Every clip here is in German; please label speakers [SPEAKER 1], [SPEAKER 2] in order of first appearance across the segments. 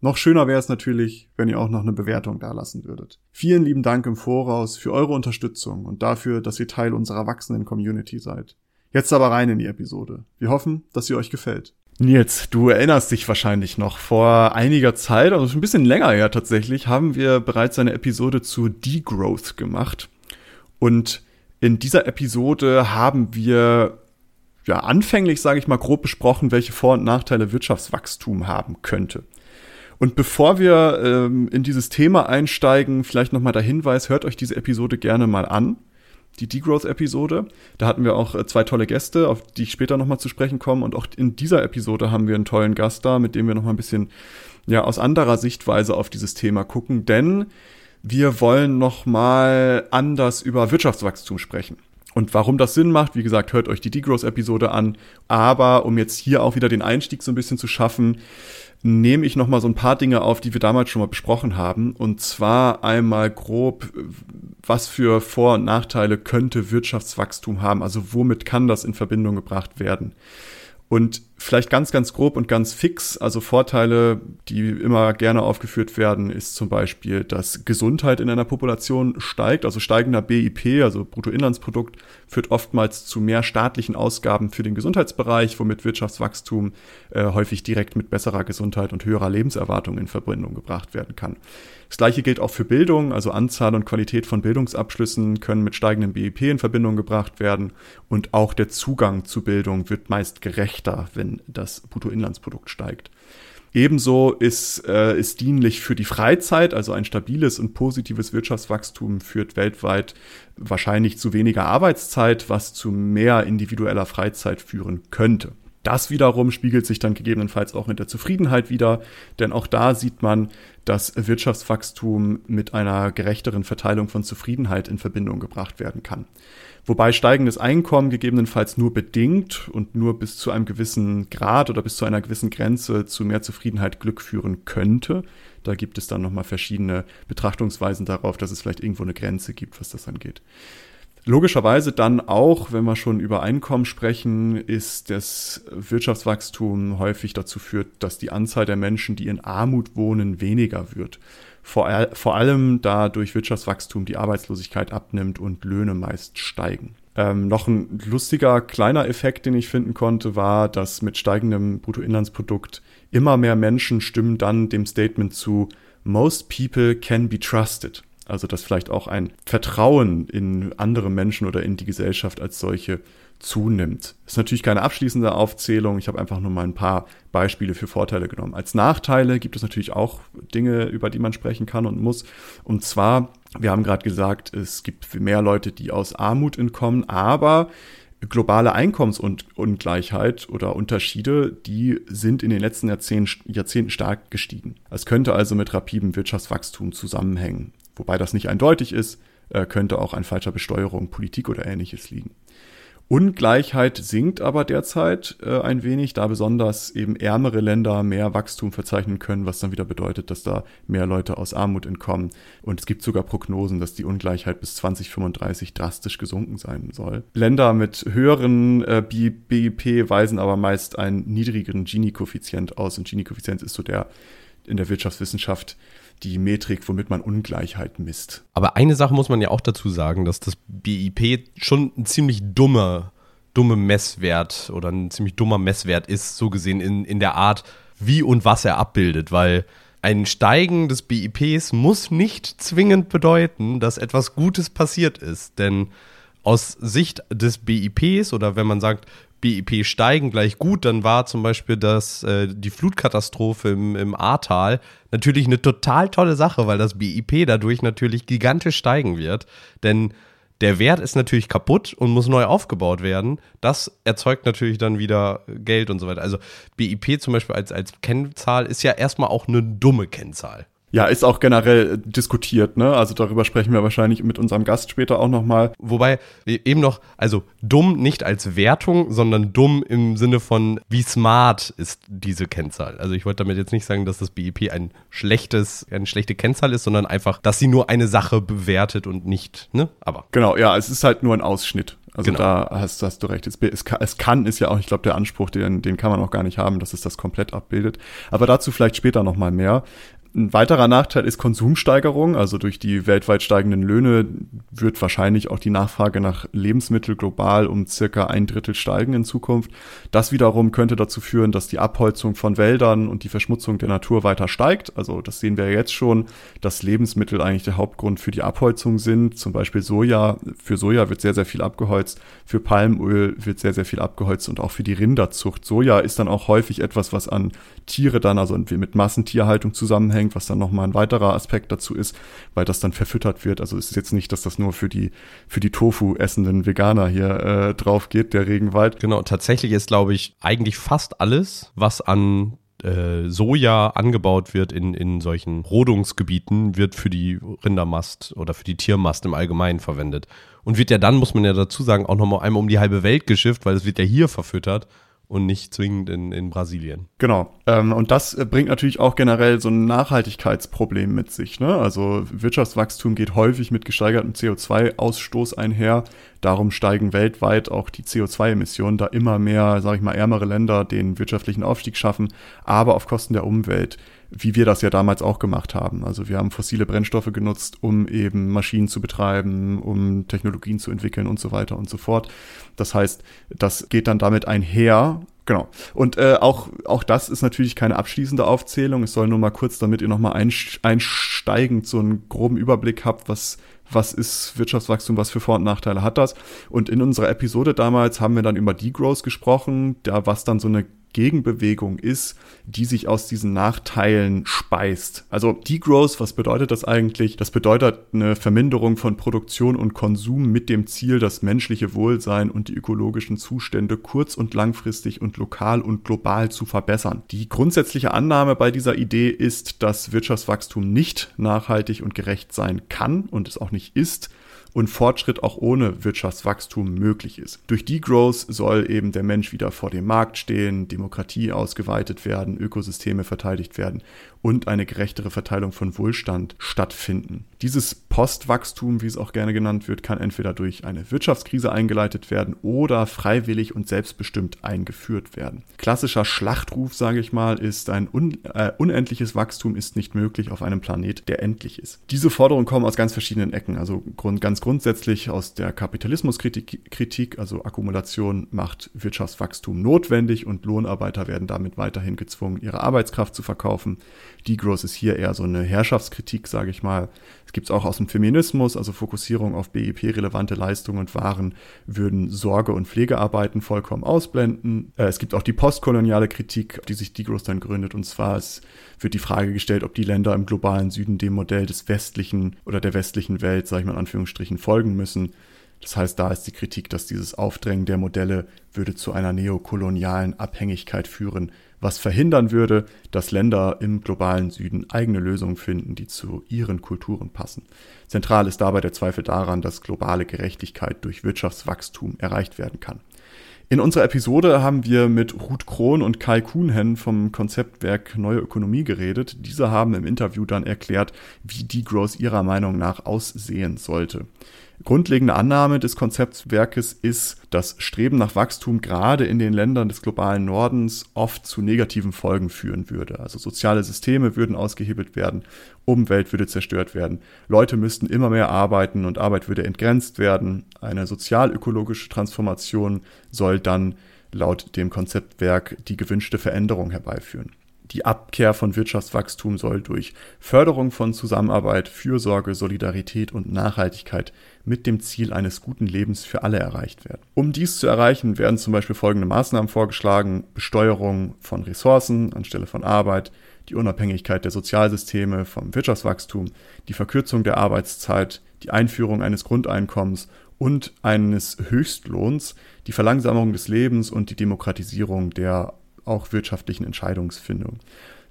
[SPEAKER 1] Noch schöner wäre es natürlich, wenn ihr auch noch eine Bewertung dalassen würdet. Vielen lieben Dank im Voraus für eure Unterstützung und dafür, dass ihr Teil unserer wachsenden Community seid. Jetzt aber rein in die Episode. Wir hoffen, dass sie euch gefällt. Nils, du erinnerst dich wahrscheinlich noch. Vor einiger Zeit, also schon ein bisschen länger her tatsächlich, haben wir bereits eine Episode zu Degrowth gemacht. Und in dieser Episode haben wir ja anfänglich, sage ich mal, grob besprochen, welche Vor- und Nachteile Wirtschaftswachstum haben könnte. Und bevor wir ähm, in dieses Thema einsteigen, vielleicht nochmal der Hinweis, hört euch diese Episode gerne mal an. Die Degrowth-Episode. Da hatten wir auch äh, zwei tolle Gäste, auf die ich später nochmal zu sprechen komme. Und auch in dieser Episode haben wir einen tollen Gast da, mit dem wir nochmal ein bisschen ja, aus anderer Sichtweise auf dieses Thema gucken. Denn wir wollen nochmal anders über Wirtschaftswachstum sprechen. Und warum das Sinn macht, wie gesagt, hört euch die Degrowth-Episode an. Aber um jetzt hier auch wieder den Einstieg so ein bisschen zu schaffen, nehme ich noch mal so ein paar Dinge auf, die wir damals schon mal besprochen haben. Und zwar einmal grob, was für Vor- und Nachteile könnte Wirtschaftswachstum haben? Also womit kann das in Verbindung gebracht werden? Und vielleicht ganz, ganz grob und ganz fix, also Vorteile, die immer gerne aufgeführt werden, ist zum Beispiel, dass Gesundheit in einer Population steigt. Also steigender BIP, also Bruttoinlandsprodukt, führt oftmals zu mehr staatlichen Ausgaben für den Gesundheitsbereich, womit Wirtschaftswachstum äh, häufig direkt mit besserer Gesundheit und höherer Lebenserwartung in Verbindung gebracht werden kann. Das gleiche gilt auch für Bildung, also Anzahl und Qualität von Bildungsabschlüssen können mit steigendem BIP in Verbindung gebracht werden und auch der Zugang zu Bildung wird meist gerechter, wenn das Bruttoinlandsprodukt steigt. Ebenso ist, äh, dienlich für die Freizeit, also ein stabiles und positives Wirtschaftswachstum führt weltweit wahrscheinlich zu weniger Arbeitszeit, was zu mehr individueller Freizeit führen könnte. Das wiederum spiegelt sich dann gegebenenfalls auch in der Zufriedenheit wieder, denn auch da sieht man, dass Wirtschaftswachstum mit einer gerechteren Verteilung von Zufriedenheit in Verbindung gebracht werden kann. Wobei steigendes Einkommen gegebenenfalls nur bedingt und nur bis zu einem gewissen Grad oder bis zu einer gewissen Grenze zu mehr Zufriedenheit Glück führen könnte. Da gibt es dann nochmal verschiedene Betrachtungsweisen darauf, dass es vielleicht irgendwo eine Grenze gibt, was das angeht. Logischerweise dann auch, wenn wir schon über Einkommen sprechen, ist das Wirtschaftswachstum häufig dazu führt, dass die Anzahl der Menschen, die in Armut wohnen, weniger wird. Vor, vor allem da durch Wirtschaftswachstum die Arbeitslosigkeit abnimmt und Löhne meist steigen. Ähm, noch ein lustiger kleiner Effekt, den ich finden konnte, war, dass mit steigendem Bruttoinlandsprodukt immer mehr Menschen stimmen dann dem Statement zu, most people can be trusted. Also dass vielleicht auch ein Vertrauen in andere Menschen oder in die Gesellschaft als solche zunimmt. Ist natürlich keine abschließende Aufzählung. Ich habe einfach nur mal ein paar Beispiele für Vorteile genommen. Als Nachteile gibt es natürlich auch Dinge, über die man sprechen kann und muss. Und zwar, wir haben gerade gesagt, es gibt mehr Leute, die aus Armut entkommen, aber globale Einkommensungleichheit oder Unterschiede, die sind in den letzten Jahrzehnten, stark gestiegen. Es könnte also mit rapidem Wirtschaftswachstum zusammenhängen. Wobei das nicht eindeutig ist, äh, könnte auch an falscher Besteuerung, Politik oder ähnliches liegen. Ungleichheit sinkt aber derzeit äh, ein wenig, da besonders eben ärmere Länder mehr Wachstum verzeichnen können, was dann wieder bedeutet, dass da mehr Leute aus Armut entkommen. Und es gibt sogar Prognosen, dass die Ungleichheit bis 2035 drastisch gesunken sein soll. Länder mit höheren äh, BIP weisen aber meist einen niedrigeren Gini-Koeffizient aus. Und Gini-Koeffizient ist so der in der Wirtschaftswissenschaft die Metrik, womit man Ungleichheit misst.
[SPEAKER 2] Aber eine Sache muss man ja auch dazu sagen, dass das BIP schon ein ziemlich dummer, dumme Messwert oder ein ziemlich dummer Messwert ist, so gesehen in, in der Art, wie und was er abbildet, weil ein Steigen des BIPs muss nicht zwingend bedeuten, dass etwas Gutes passiert ist, denn aus Sicht des BIPs oder wenn man sagt, BIP steigen gleich gut, dann war zum Beispiel das, äh, die Flutkatastrophe im, im Ahrtal natürlich eine total tolle Sache, weil das BIP dadurch natürlich gigantisch steigen wird. Denn der Wert ist natürlich kaputt und muss neu aufgebaut werden. Das erzeugt natürlich dann wieder Geld und so weiter. Also BIP zum Beispiel als, als Kennzahl ist ja erstmal auch eine dumme Kennzahl.
[SPEAKER 1] Ja, ist auch generell diskutiert, ne? Also darüber sprechen wir wahrscheinlich mit unserem Gast später auch nochmal.
[SPEAKER 2] Wobei e-, eben noch, also dumm nicht als Wertung, sondern dumm im Sinne von, wie smart ist diese Kennzahl. Also ich wollte damit jetzt nicht sagen, dass das BIP ein schlechtes, eine schlechte Kennzahl ist, sondern einfach, dass sie nur eine Sache bewertet und nicht, ne? Aber.
[SPEAKER 1] Genau, ja, es ist halt nur ein Ausschnitt. Also genau. da hast, hast, du recht. Es, es, kann, es, kann, ist ja auch, ich glaube, der Anspruch, den, den kann man auch gar nicht haben, dass es das komplett abbildet. Aber dazu vielleicht später nochmal mehr. Ein weiterer Nachteil ist Konsumsteigerung. Also durch die weltweit steigenden Löhne wird wahrscheinlich auch die Nachfrage nach Lebensmitteln global um circa ein Drittel steigen in Zukunft. Das wiederum könnte dazu führen, dass die Abholzung von Wäldern und die Verschmutzung der Natur weiter steigt. Also das sehen wir jetzt schon, dass Lebensmittel eigentlich der Hauptgrund für die Abholzung sind. Zum Beispiel Soja. Für Soja wird sehr, sehr viel abgeholzt. Für Palmöl wird sehr, sehr viel abgeholzt und auch für die Rinderzucht. Soja ist dann auch häufig etwas, was an Tiere dann, also mit Massentierhaltung zusammenhängt was dann nochmal ein weiterer Aspekt dazu ist, weil das dann verfüttert wird. Also es ist jetzt nicht, dass das nur für die, für die Tofu essenden Veganer hier äh, drauf geht, der Regenwald.
[SPEAKER 2] Genau, tatsächlich ist, glaube ich, eigentlich fast alles, was an äh, Soja angebaut wird in, in solchen Rodungsgebieten, wird für die Rindermast oder für die Tiermast im Allgemeinen verwendet. Und wird ja dann, muss man ja dazu sagen, auch nochmal einmal um die halbe Welt geschifft, weil es wird ja hier verfüttert und nicht zwingend in, in Brasilien.
[SPEAKER 1] Genau. Ähm, und das äh, bringt natürlich auch generell so ein Nachhaltigkeitsproblem mit sich. Ne? Also Wirtschaftswachstum geht häufig mit gesteigertem CO2-Ausstoß einher. Darum steigen weltweit auch die CO2-Emissionen, da immer mehr, sage ich mal, ärmere Länder den wirtschaftlichen Aufstieg schaffen, aber auf Kosten der Umwelt wie wir das ja damals auch gemacht haben. Also wir haben fossile Brennstoffe genutzt, um eben Maschinen zu betreiben, um Technologien zu entwickeln und so weiter und so fort. Das heißt, das geht dann damit einher. Genau. Und äh, auch, auch das ist natürlich keine abschließende Aufzählung. Es soll nur mal kurz, damit ihr nochmal einsteigend so einen groben Überblick habt, was, was ist Wirtschaftswachstum, was für Vor- und Nachteile hat das. Und in unserer Episode damals haben wir dann über Degrowth gesprochen, da was dann so eine Gegenbewegung ist, die sich aus diesen Nachteilen speist. Also Degrowth, was bedeutet das eigentlich? Das bedeutet eine Verminderung von Produktion und Konsum mit dem Ziel, das menschliche Wohlsein und die ökologischen Zustände kurz- und langfristig und lokal und global zu verbessern. Die grundsätzliche Annahme bei dieser Idee ist, dass Wirtschaftswachstum nicht nachhaltig und gerecht sein kann und es auch nicht ist, und Fortschritt auch ohne Wirtschaftswachstum möglich ist. Durch Degrowth soll eben der Mensch wieder vor dem Markt stehen, Demokratie ausgeweitet werden, Ökosysteme verteidigt werden und eine gerechtere Verteilung von Wohlstand stattfinden. Dieses Postwachstum, wie es auch gerne genannt wird, kann entweder durch eine Wirtschaftskrise eingeleitet werden oder freiwillig und selbstbestimmt eingeführt werden. Klassischer Schlachtruf, sage ich mal, ist ein un äh, unendliches Wachstum ist nicht möglich auf einem Planet, der endlich ist. Diese Forderungen kommen aus ganz verschiedenen Ecken, also grund ganz grundsätzlich aus der Kapitalismuskritik, Kritik, also Akkumulation macht Wirtschaftswachstum notwendig und Lohnarbeiter werden damit weiterhin gezwungen, ihre Arbeitskraft zu verkaufen. Degrowth ist hier eher so eine Herrschaftskritik, sage ich mal. Es gibt es auch aus dem Feminismus, also Fokussierung auf BIP-relevante Leistungen und Waren würden Sorge- und Pflegearbeiten vollkommen ausblenden. Äh, es gibt auch die postkoloniale Kritik, auf die sich Degrowth dann gründet. Und zwar wird die Frage gestellt, ob die Länder im globalen Süden dem Modell des westlichen oder der westlichen Welt, sage ich mal in Anführungsstrichen, folgen müssen. Das heißt, da ist die Kritik, dass dieses Aufdrängen der Modelle würde zu einer neokolonialen Abhängigkeit führen, was verhindern würde, dass Länder im globalen Süden eigene Lösungen finden, die zu ihren Kulturen passen. Zentral ist dabei der Zweifel daran, dass globale Gerechtigkeit durch Wirtschaftswachstum erreicht werden kann. In unserer Episode haben wir mit Ruth Krohn und Kai Kuhnhen vom Konzeptwerk Neue Ökonomie geredet. Diese haben im Interview dann erklärt, wie Degrowth ihrer Meinung nach aussehen sollte. Grundlegende Annahme des Konzeptwerkes ist, dass Streben nach Wachstum gerade in den Ländern des globalen Nordens oft zu negativen Folgen führen würde. Also soziale Systeme würden ausgehebelt werden, Umwelt würde zerstört werden, Leute müssten immer mehr arbeiten und Arbeit würde entgrenzt werden. Eine sozialökologische Transformation soll dann laut dem Konzeptwerk die gewünschte Veränderung herbeiführen. Die Abkehr von Wirtschaftswachstum soll durch Förderung von Zusammenarbeit, Fürsorge, Solidarität und Nachhaltigkeit mit dem Ziel eines guten Lebens für alle erreicht werden. Um dies zu erreichen, werden zum Beispiel folgende Maßnahmen vorgeschlagen. Besteuerung von Ressourcen anstelle von Arbeit, die Unabhängigkeit der Sozialsysteme vom Wirtschaftswachstum, die Verkürzung der Arbeitszeit, die Einführung eines Grundeinkommens und eines Höchstlohns, die Verlangsamung des Lebens und die Demokratisierung der auch wirtschaftlichen Entscheidungsfindung.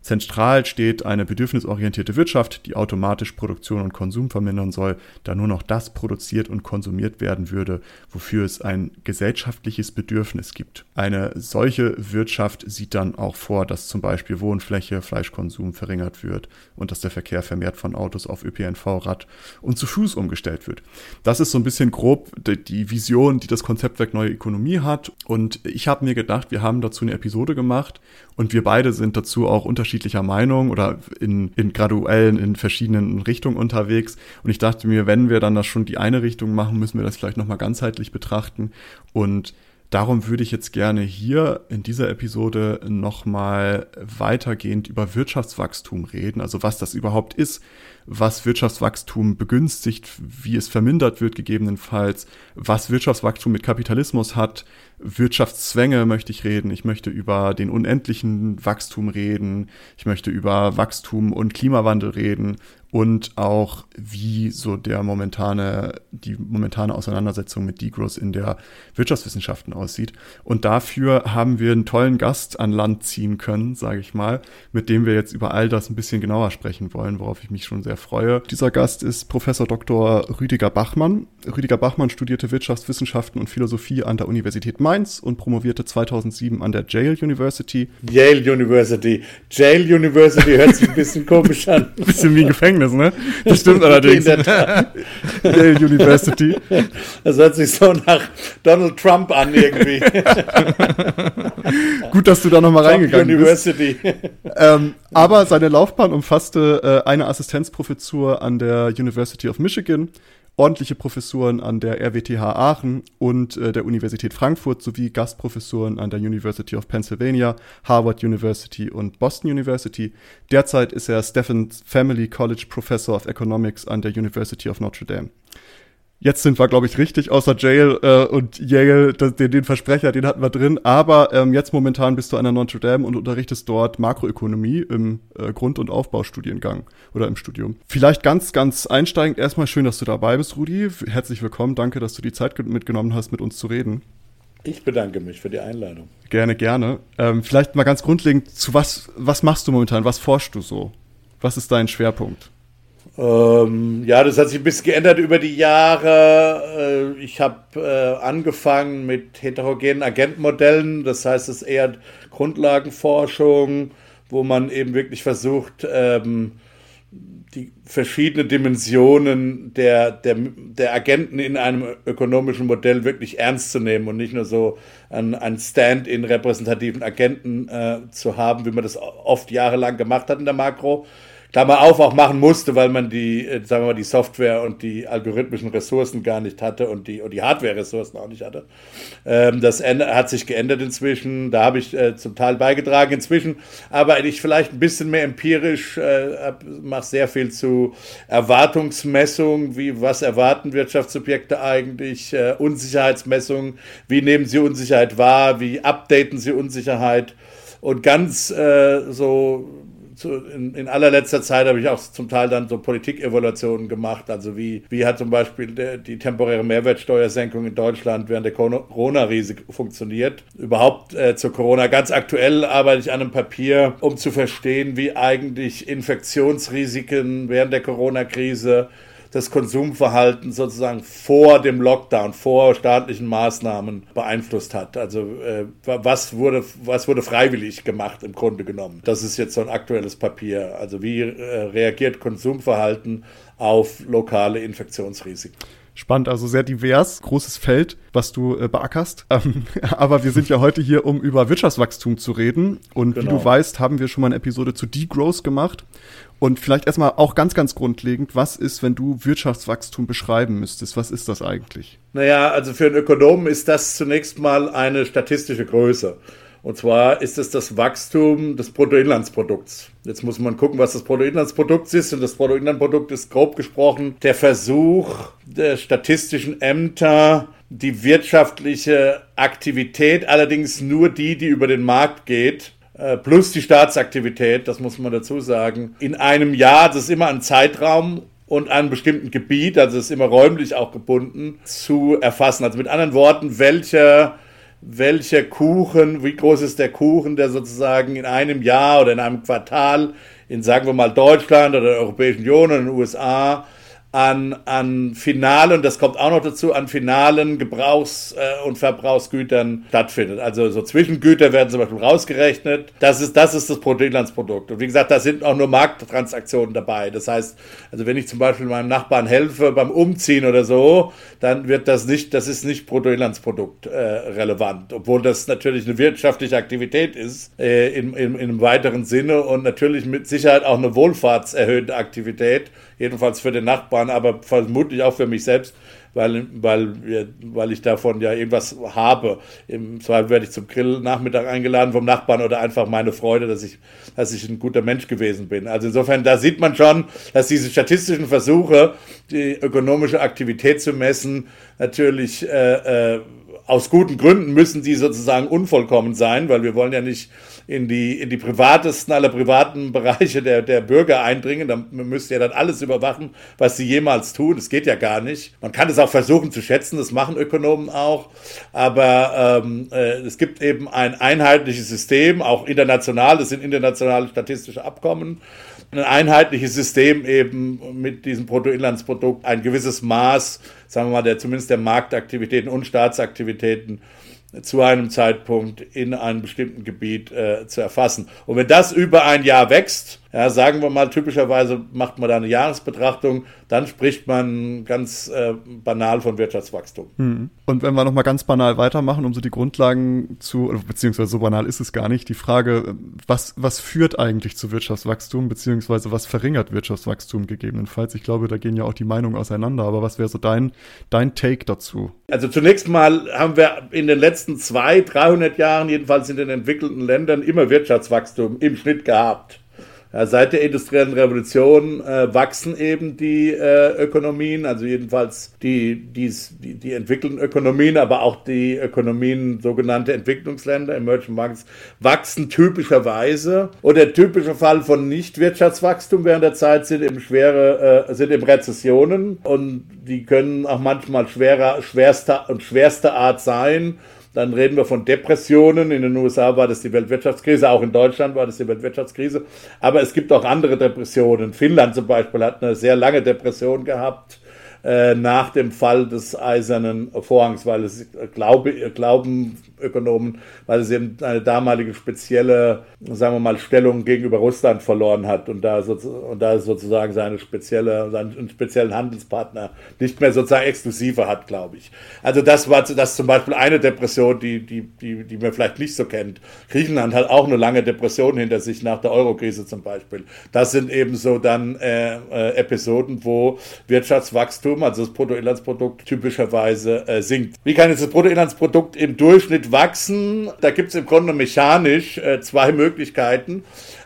[SPEAKER 1] Zentral steht eine bedürfnisorientierte Wirtschaft, die automatisch Produktion und Konsum vermindern soll, da nur noch das produziert und konsumiert werden würde, wofür es ein gesellschaftliches Bedürfnis gibt. Eine solche Wirtschaft sieht dann auch vor, dass zum Beispiel Wohnfläche, Fleischkonsum verringert wird und dass der Verkehr vermehrt von Autos auf ÖPNV, Rad und zu Fuß umgestellt wird. Das ist so ein bisschen grob die Vision, die das Konzeptwerk Neue Ökonomie hat. Und ich habe mir gedacht, wir haben dazu eine Episode gemacht und wir beide sind dazu auch unterschiedlicher Meinung oder in, in graduellen, in verschiedenen Richtungen unterwegs. Und ich dachte mir, wenn wir dann das schon die eine Richtung machen, müssen wir das vielleicht nochmal ganzheitlich betrachten. Und Darum würde ich jetzt gerne hier in dieser Episode nochmal weitergehend über Wirtschaftswachstum reden, also was das überhaupt ist, was Wirtschaftswachstum begünstigt, wie es vermindert wird gegebenenfalls, was Wirtschaftswachstum mit Kapitalismus hat, Wirtschaftszwänge möchte ich reden, ich möchte über den unendlichen Wachstum reden, ich möchte über Wachstum und Klimawandel reden und auch wie so der momentane, die momentane Auseinandersetzung mit Degrowth in der Wirtschaftswissenschaften aussieht. Und dafür haben wir einen tollen Gast an Land ziehen können, sage ich mal, mit dem wir jetzt über all das ein bisschen genauer sprechen wollen, worauf ich mich schon sehr freue. Dieser Gast ist Professor Dr. Rüdiger Bachmann. Rüdiger Bachmann studierte Wirtschaftswissenschaften und Philosophie an der Universität Mainz und promovierte 2007 an der Yale University.
[SPEAKER 3] Yale University. Yale University hört sich ein bisschen komisch an.
[SPEAKER 1] Ein bisschen wie ein Gefängnis. Gefängnis, ne? Das stimmt allerdings. Yale University.
[SPEAKER 3] Das hört sich so nach Donald Trump an irgendwie.
[SPEAKER 1] Gut, dass du da nochmal reingegangen University. bist. Ähm, aber seine Laufbahn umfasste äh, eine Assistenzprofessur an der University of Michigan, ordentliche Professuren an der RWTH Aachen und äh, der Universität Frankfurt sowie Gastprofessuren an der University of Pennsylvania, Harvard University und Boston University. Derzeit ist er Stephens Family College Professor of Economics an der University of Notre Dame. Jetzt sind wir, glaube ich, richtig, außer Jail äh, und Yale, das, den, den, Versprecher, den hatten wir drin. Aber ähm, jetzt momentan bist du an der Notre Dame und unterrichtest dort Makroökonomie im äh, Grund- und Aufbaustudiengang oder im Studium. Vielleicht ganz, ganz einsteigend erstmal schön, dass du dabei bist, Rudi. Herzlich willkommen. Danke, dass du die Zeit mitgenommen hast, mit uns zu reden.
[SPEAKER 3] Ich bedanke mich für die Einladung.
[SPEAKER 1] Gerne, gerne. Ähm, vielleicht mal ganz grundlegend, zu was, was machst du momentan? Was forschst du so? Was ist dein Schwerpunkt?
[SPEAKER 3] Ähm, ja, das hat sich ein bisschen geändert über die Jahre. Äh, ich habe äh, angefangen mit heterogenen Agentmodellen, das heißt, es ist eher Grundlagenforschung, wo man eben wirklich versucht, ähm, die verschiedenen Dimensionen der, der, der Agenten in einem ökonomischen Modell wirklich ernst zu nehmen und nicht nur so ein, ein Stand in repräsentativen Agenten äh, zu haben, wie man das oft jahrelang gemacht hat in der Makro. Klammer auf, auch machen musste, weil man die, äh, sagen wir mal, die Software und die algorithmischen Ressourcen gar nicht hatte und die, und die Hardware-Ressourcen auch nicht hatte. Ähm, das hat sich geändert inzwischen, da habe ich äh, zum Teil beigetragen. Inzwischen arbeite ich vielleicht ein bisschen mehr empirisch, äh, mache sehr viel zu Erwartungsmessung, wie, was erwarten Wirtschaftssubjekte eigentlich, äh, Unsicherheitsmessung, wie nehmen sie Unsicherheit wahr, wie updaten sie Unsicherheit und ganz äh, so zu, in, in, allerletzter Zeit habe ich auch zum Teil dann so Politikevaluationen gemacht. Also wie, wie hat zum Beispiel der, die temporäre Mehrwertsteuersenkung in Deutschland während der Corona-Krise funktioniert. Überhaupt äh, zur Corona. Ganz aktuell arbeite ich an einem Papier, um zu verstehen, wie eigentlich Infektionsrisiken während der Corona-Krise das Konsumverhalten sozusagen vor dem Lockdown, vor staatlichen Maßnahmen beeinflusst hat. Also äh, was, wurde, was wurde freiwillig gemacht im Grunde genommen. Das ist jetzt so ein aktuelles Papier. Also wie äh, reagiert Konsumverhalten auf lokale Infektionsrisiken.
[SPEAKER 1] Spannend, also sehr divers, großes Feld, was du äh, beackerst. Ähm, aber wir sind ja heute hier, um über Wirtschaftswachstum zu reden. Und genau. wie du genau. weißt, haben wir schon mal eine Episode zu Degrowth gemacht. Und vielleicht erstmal auch ganz, ganz grundlegend, was ist, wenn du Wirtschaftswachstum beschreiben müsstest? Was ist das eigentlich?
[SPEAKER 3] Naja, also für einen Ökonomen ist das zunächst mal eine statistische Größe. Und zwar ist es das Wachstum des Bruttoinlandsprodukts. Jetzt muss man gucken, was das Bruttoinlandsprodukt ist. Und das Bruttoinlandsprodukt ist grob gesprochen der Versuch der statistischen Ämter, die wirtschaftliche Aktivität, allerdings nur die, die über den Markt geht, plus die Staatsaktivität, das muss man dazu sagen, in einem Jahr, das ist immer ein Zeitraum und einem bestimmten Gebiet, also ist immer räumlich auch gebunden, zu erfassen. Also mit anderen Worten, welche welcher Kuchen, wie groß ist der Kuchen, der sozusagen in einem Jahr oder in einem Quartal in, sagen wir mal, Deutschland oder der Europäischen Union oder den USA an, an finalen, das kommt auch noch dazu, an finalen Gebrauchs- äh, und Verbrauchsgütern stattfindet. Also so Zwischengüter werden zum Beispiel rausgerechnet. Das ist, das ist das Bruttoinlandsprodukt. Und wie gesagt, da sind auch nur Markttransaktionen dabei. Das heißt, also wenn ich zum Beispiel meinem Nachbarn helfe beim Umziehen oder so, dann wird das nicht, das ist nicht Bruttoinlandsprodukt äh, relevant, obwohl das natürlich eine wirtschaftliche Aktivität ist äh, in, in, in einem weiteren Sinne und natürlich mit Sicherheit auch eine wohlfahrtserhöhende Aktivität jedenfalls für den Nachbarn, aber vermutlich auch für mich selbst, weil, weil, weil ich davon ja irgendwas habe. Im Zweifel werde ich zum Grill-Nachmittag eingeladen vom Nachbarn oder einfach meine Freude, dass ich, dass ich ein guter Mensch gewesen bin. Also insofern, da sieht man schon, dass diese statistischen Versuche, die ökonomische Aktivität zu messen, natürlich äh, äh, aus guten Gründen müssen die sozusagen unvollkommen sein, weil wir wollen ja nicht in die, in die privatesten aller privaten Bereiche der, der Bürger eindringen. Da müsst ihr dann alles überwachen, was sie jemals tun. Das geht ja gar nicht. Man kann es auch versuchen zu schätzen, das machen Ökonomen auch. Aber ähm, äh, es gibt eben ein einheitliches System, auch international, das sind internationale statistische Abkommen ein einheitliches System eben mit diesem Bruttoinlandsprodukt ein gewisses Maß, sagen wir mal, der zumindest der Marktaktivitäten und Staatsaktivitäten zu einem Zeitpunkt in einem bestimmten Gebiet äh, zu erfassen. Und wenn das über ein Jahr wächst, ja, sagen wir mal, typischerweise macht man da eine Jahresbetrachtung, dann spricht man ganz äh, banal von Wirtschaftswachstum.
[SPEAKER 1] Hm. Und wenn wir nochmal ganz banal weitermachen, um so die Grundlagen zu, beziehungsweise so banal ist es gar nicht, die Frage, was, was führt eigentlich zu Wirtschaftswachstum, beziehungsweise was verringert Wirtschaftswachstum gegebenenfalls? Ich glaube, da gehen ja auch die Meinungen auseinander, aber was wäre so dein, dein Take dazu?
[SPEAKER 3] Also zunächst mal haben wir in den letzten zwei, 300 Jahren, jedenfalls in den entwickelten Ländern, immer Wirtschaftswachstum im Schnitt gehabt. Ja, seit der industriellen Revolution äh, wachsen eben die äh, Ökonomien, also jedenfalls die, die, die, die entwickelten Ökonomien, aber auch die Ökonomien sogenannte Entwicklungsländer, Emerging Markets, wachsen typischerweise. Und der typische Fall von Nichtwirtschaftswachstum während der Zeit sind eben schwere, äh, sind eben Rezessionen und die können auch manchmal schwerer, schwerster und schwerster Art sein. Dann reden wir von Depressionen. In den USA war das die Weltwirtschaftskrise, auch in Deutschland war das die Weltwirtschaftskrise. Aber es gibt auch andere Depressionen. Finnland zum Beispiel hat eine sehr lange Depression gehabt äh, nach dem Fall des Eisernen Vorhangs, weil es glaube, glauben Ökonomen, weil es eben eine damalige spezielle, sagen wir mal, Stellung gegenüber Russland verloren hat und da, so, und da sozusagen seine spezielle, seinen speziellen Handelspartner nicht mehr sozusagen exklusive hat, glaube ich. Also das war das zum Beispiel eine Depression, die, die, die, die man vielleicht nicht so kennt. Griechenland hat auch eine lange Depression hinter sich nach der Eurokrise zum Beispiel. Das sind eben so dann äh, äh, Episoden, wo Wirtschaftswachstum, also das Bruttoinlandsprodukt typischerweise äh, sinkt. Wie kann jetzt das Bruttoinlandsprodukt im Durchschnitt wachsen. Da gibt es im Grunde mechanisch äh, zwei Möglichkeiten.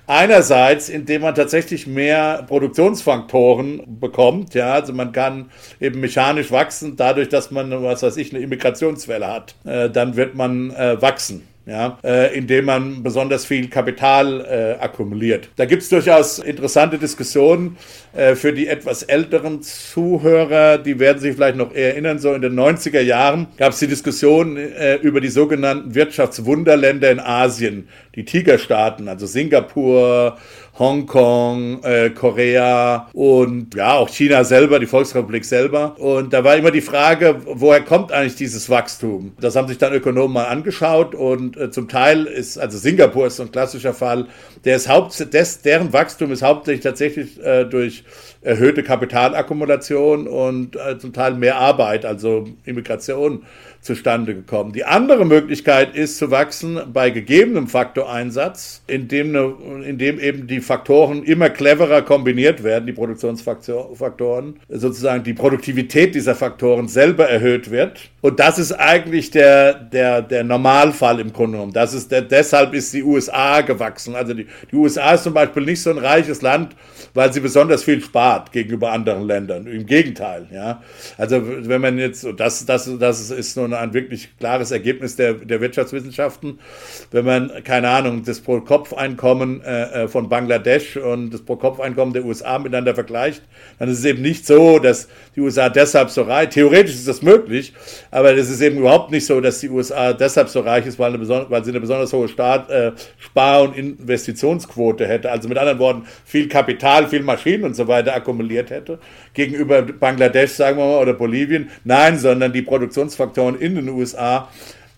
[SPEAKER 3] Einerseits, indem man tatsächlich mehr Produktionsfaktoren bekommt, ja, also man kann eben mechanisch wachsen, dadurch, dass man, was weiß ich, eine Immigrationswelle hat, äh, dann wird man äh, wachsen ja, äh, indem man besonders viel Kapital äh, akkumuliert. Da gibt es durchaus interessante Diskussionen äh, für die etwas älteren Zuhörer, die werden sich vielleicht noch erinnern, so in den 90er Jahren gab es die Diskussion äh, über die sogenannten Wirtschaftswunderländer in Asien, die Tigerstaaten, also Singapur, Hongkong, äh, Korea und ja, auch China selber, die Volksrepublik selber. Und da war immer die Frage, woher kommt eigentlich dieses Wachstum? Das haben sich dann Ökonomen mal angeschaut und äh, zum Teil ist, also Singapur ist so ein klassischer Fall, der ist haupt, des, deren Wachstum ist hauptsächlich tatsächlich äh, durch erhöhte Kapitalakkumulation und äh, zum Teil mehr Arbeit, also Immigration zustande gekommen. Die andere Möglichkeit ist zu wachsen bei gegebenem Faktoreinsatz, indem, ne, indem eben die Faktoren immer cleverer kombiniert werden, die Produktionsfaktoren, sozusagen die Produktivität dieser Faktoren selber erhöht wird. Und das ist eigentlich der, der, der Normalfall im Grunde genommen. Das ist der, deshalb ist die USA gewachsen. Also die, die USA ist zum Beispiel nicht so ein reiches Land, weil sie besonders viel spart gegenüber anderen Ländern. Im Gegenteil, ja. Also wenn man jetzt, das, das, das ist nur ein wirklich klares Ergebnis der, der Wirtschaftswissenschaften, wenn man, keine Ahnung, das Pro-Kopf-Einkommen äh, äh, von Bangladesch und das Pro-Kopf-Einkommen der USA miteinander vergleicht, dann ist es eben nicht so, dass die USA deshalb so reich, theoretisch ist das möglich, Aber es ist eben überhaupt nicht so, dass die USA deshalb so reich ist, weil, eine weil sie eine besonders hohe Staat, äh, Spar- und Investitionsquote hätte. Also mit anderen Worten, viel Kapital, viel Maschinen und so weiter akkumuliert hätte. Gegenüber Bangladesch, sagen wir mal, oder Bolivien. Nein, sondern die Produktionsfaktoren in den USA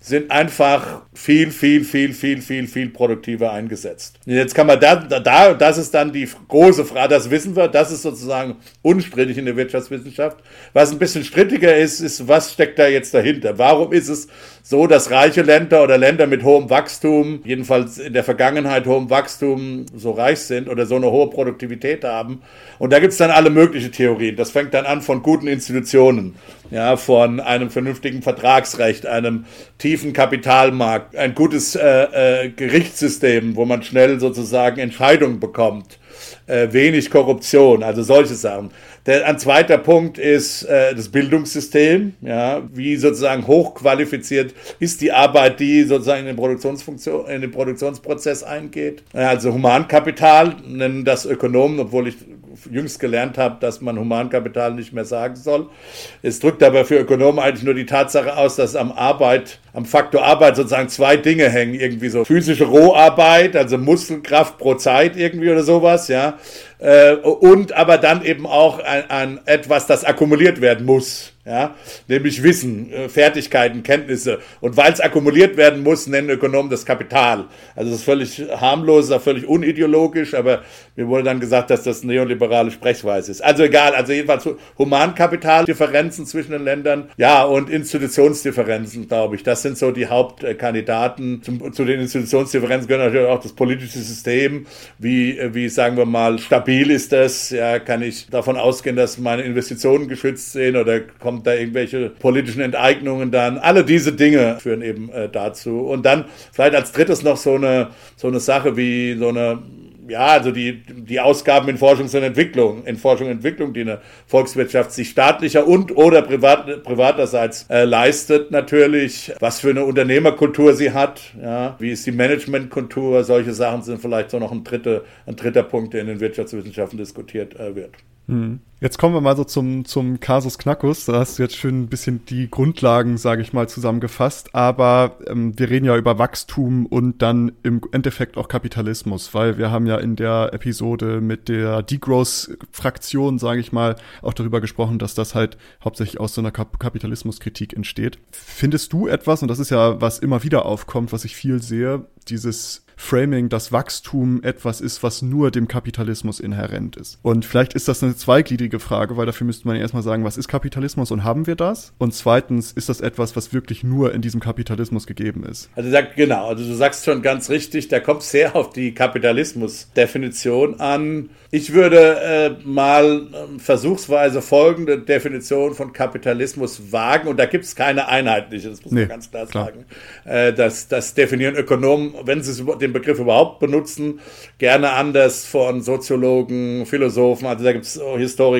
[SPEAKER 3] sind einfach viel, viel, viel, viel, viel, viel produktiver eingesetzt. Jetzt kann man da, da, das ist dann die große Frage, das wissen wir, das ist sozusagen unstrittig in der Wirtschaftswissenschaft. Was ein bisschen strittiger ist, ist, was steckt da jetzt dahinter? Warum ist es so, dass reiche Länder oder Länder mit hohem Wachstum, jedenfalls in der Vergangenheit hohem Wachstum, so reich sind oder so eine hohe Produktivität haben? Und da gibt es dann alle möglichen Theorien. Das fängt dann an von guten Institutionen, ja, von einem vernünftigen Vertragsrecht, einem tiefen Kapitalmarkt, ein gutes äh, äh, Gerichtssystem, wo man schnell sozusagen Entscheidungen bekommt, äh, wenig Korruption, also solche Sachen. Der, ein zweiter Punkt ist äh, das Bildungssystem. Ja, wie sozusagen hochqualifiziert ist die Arbeit, die sozusagen in den, Produktionsfunktion, in den Produktionsprozess eingeht. Also Humankapital nennen das Ökonomen, obwohl ich jüngst gelernt habe, dass man Humankapital nicht mehr sagen soll. Es drückt aber für Ökonomen eigentlich nur die Tatsache aus, dass am Arbeit, am Faktor Arbeit sozusagen zwei Dinge hängen. Irgendwie so physische Roharbeit, also Muskelkraft pro Zeit irgendwie oder sowas, ja. Äh, und aber dann eben auch ein etwas, das akkumuliert werden muss ja, nämlich Wissen, äh, Fertigkeiten, Kenntnisse. Und weil es akkumuliert werden muss, nennen Ökonomen das Kapital. Also das ist völlig harmlos, auch völlig unideologisch, aber mir wurde dann gesagt, dass das neoliberale Sprechweise ist. Also egal, also jedenfalls Humankapitaldifferenzen zwischen den Ländern, ja, und Institutionsdifferenzen, glaube ich. Das sind so die Hauptkandidaten. Zum, zu den Institutionsdifferenzen gehört natürlich auch das politische System. Wie, wie sagen wir mal, stabil ist das? Ja, kann ich davon ausgehen, dass meine Investitionen geschützt sind oder kommt da irgendwelche politischen Enteignungen dann. Alle diese Dinge führen eben äh, dazu. Und dann vielleicht als drittes noch so eine, so eine Sache wie so eine ja, also die, die Ausgaben in Forschung und Entwicklung, in Forschung und Entwicklung, die eine Volkswirtschaft sich staatlicher und oder privat, privaterseits äh, leistet, natürlich, was für eine Unternehmerkultur sie hat, ja, wie ist die Managementkultur, solche Sachen sind vielleicht so noch ein dritter, ein dritter Punkt, der in den Wirtschaftswissenschaften diskutiert äh, wird.
[SPEAKER 1] Mhm. Jetzt kommen wir mal so zum, zum Kasus Knackus. Da hast du jetzt schön ein bisschen die Grundlagen, sage ich mal, zusammengefasst. Aber ähm, wir reden ja über Wachstum und dann im Endeffekt auch Kapitalismus, weil wir haben ja in der Episode mit der Degrowth-Fraktion, sage ich mal, auch darüber gesprochen, dass das halt hauptsächlich aus so einer Kap Kapitalismuskritik entsteht. Findest du etwas, und das ist ja, was immer wieder aufkommt, was ich viel sehe, dieses Framing, dass Wachstum etwas ist, was nur dem Kapitalismus inhärent ist. Und vielleicht ist das eine zweigliedrige Frage, weil dafür müsste man ja erstmal sagen, was ist Kapitalismus und haben wir das? Und zweitens, ist das etwas, was wirklich nur in diesem Kapitalismus gegeben ist?
[SPEAKER 3] Also sag, genau, also du sagst schon ganz richtig, da kommt sehr auf die Kapitalismus-Definition an. Ich würde äh, mal äh, versuchsweise folgende Definition von Kapitalismus wagen, und da gibt es keine einheitliche, das muss nee, man ganz klar, klar. sagen. Äh, das, das definieren Ökonomen, wenn sie den Begriff überhaupt benutzen, gerne anders von Soziologen, Philosophen, also da gibt es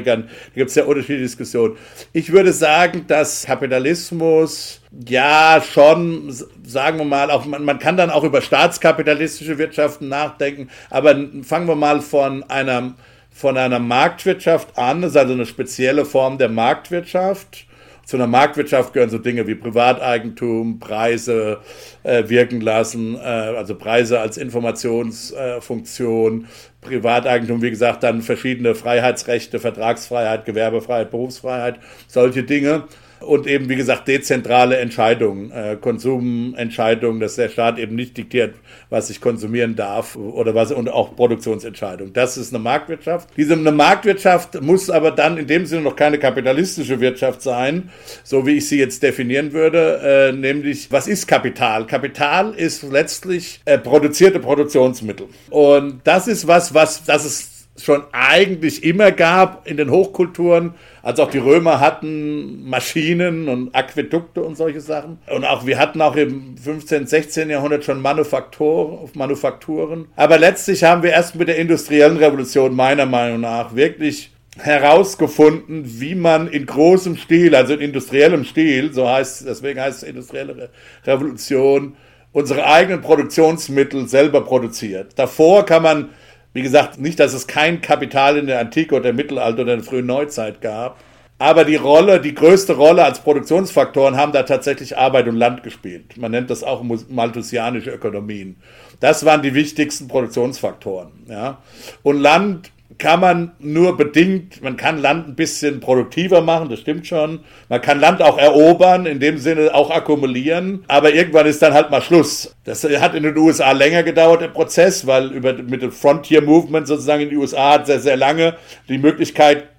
[SPEAKER 3] Historikern, da gibt es ja unterschiedliche Diskussionen. Ich würde sagen, dass Kapitalismus ja, schon, sagen wir mal, auch man, man kann dann auch über staatskapitalistische Wirtschaften nachdenken, aber fangen wir mal von einer, von einer Marktwirtschaft an, das ist also eine spezielle Form der Marktwirtschaft. Zu einer Marktwirtschaft gehören so Dinge wie Privateigentum, Preise äh, wirken lassen, äh, also Preise als Informationsfunktion, äh, Privateigentum, wie gesagt, dann verschiedene Freiheitsrechte, Vertragsfreiheit, Gewerbefreiheit, Berufsfreiheit, solche Dinge und eben, wie gesagt, dezentrale Entscheidungen, äh, Konsumentscheidungen, dass der Staat eben nicht diktiert, was ich konsumieren darf oder was und auch Produktionsentscheidungen. Das ist eine Marktwirtschaft. Diese eine Marktwirtschaft muss aber dann in dem Sinne noch keine kapitalistische Wirtschaft sein, so wie ich sie jetzt definieren würde, äh, nämlich was ist Kapital? Kapital ist letztlich äh, produzierte Produktionsmittel. Und das ist was, was das ist schon eigentlich immer gab in den Hochkulturen, als auch die Römer hatten Maschinen und Aquädukte und solche Sachen. Und auch wir hatten auch im 15., 16. Jahrhundert schon Manufaktur, Manufakturen. Aber letztlich haben wir erst mit der industriellen Revolution meiner Meinung nach wirklich herausgefunden, wie man in großem Stil, also in industriellem Stil, so heißt, deswegen heißt es industrielle Revolution, unsere eigenen Produktionsmittel selber produziert. Davor kann man wie gesagt, nicht, dass es kein Kapital in der Antike oder im Mittelalter oder in der frühen Neuzeit gab. Aber die Rolle, die größte Rolle als Produktionsfaktoren haben da tatsächlich Arbeit und Land gespielt. Man nennt das auch malthusianische Ökonomien. Das waren die wichtigsten Produktionsfaktoren. Ja. Und Land kann man nur bedingt, man kann Land ein bisschen produktiver machen, das stimmt schon. Man kann Land auch erobern, in dem Sinne auch akkumulieren. Aber irgendwann ist dann halt mal Schluss. Das hat in den USA länger gedauert, der Prozess, weil über, mit dem Frontier Movement sozusagen in den USA hat sehr, sehr lange die Möglichkeit,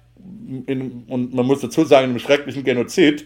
[SPEAKER 3] in, und man muss dazu sagen, im schrecklichen Genozid,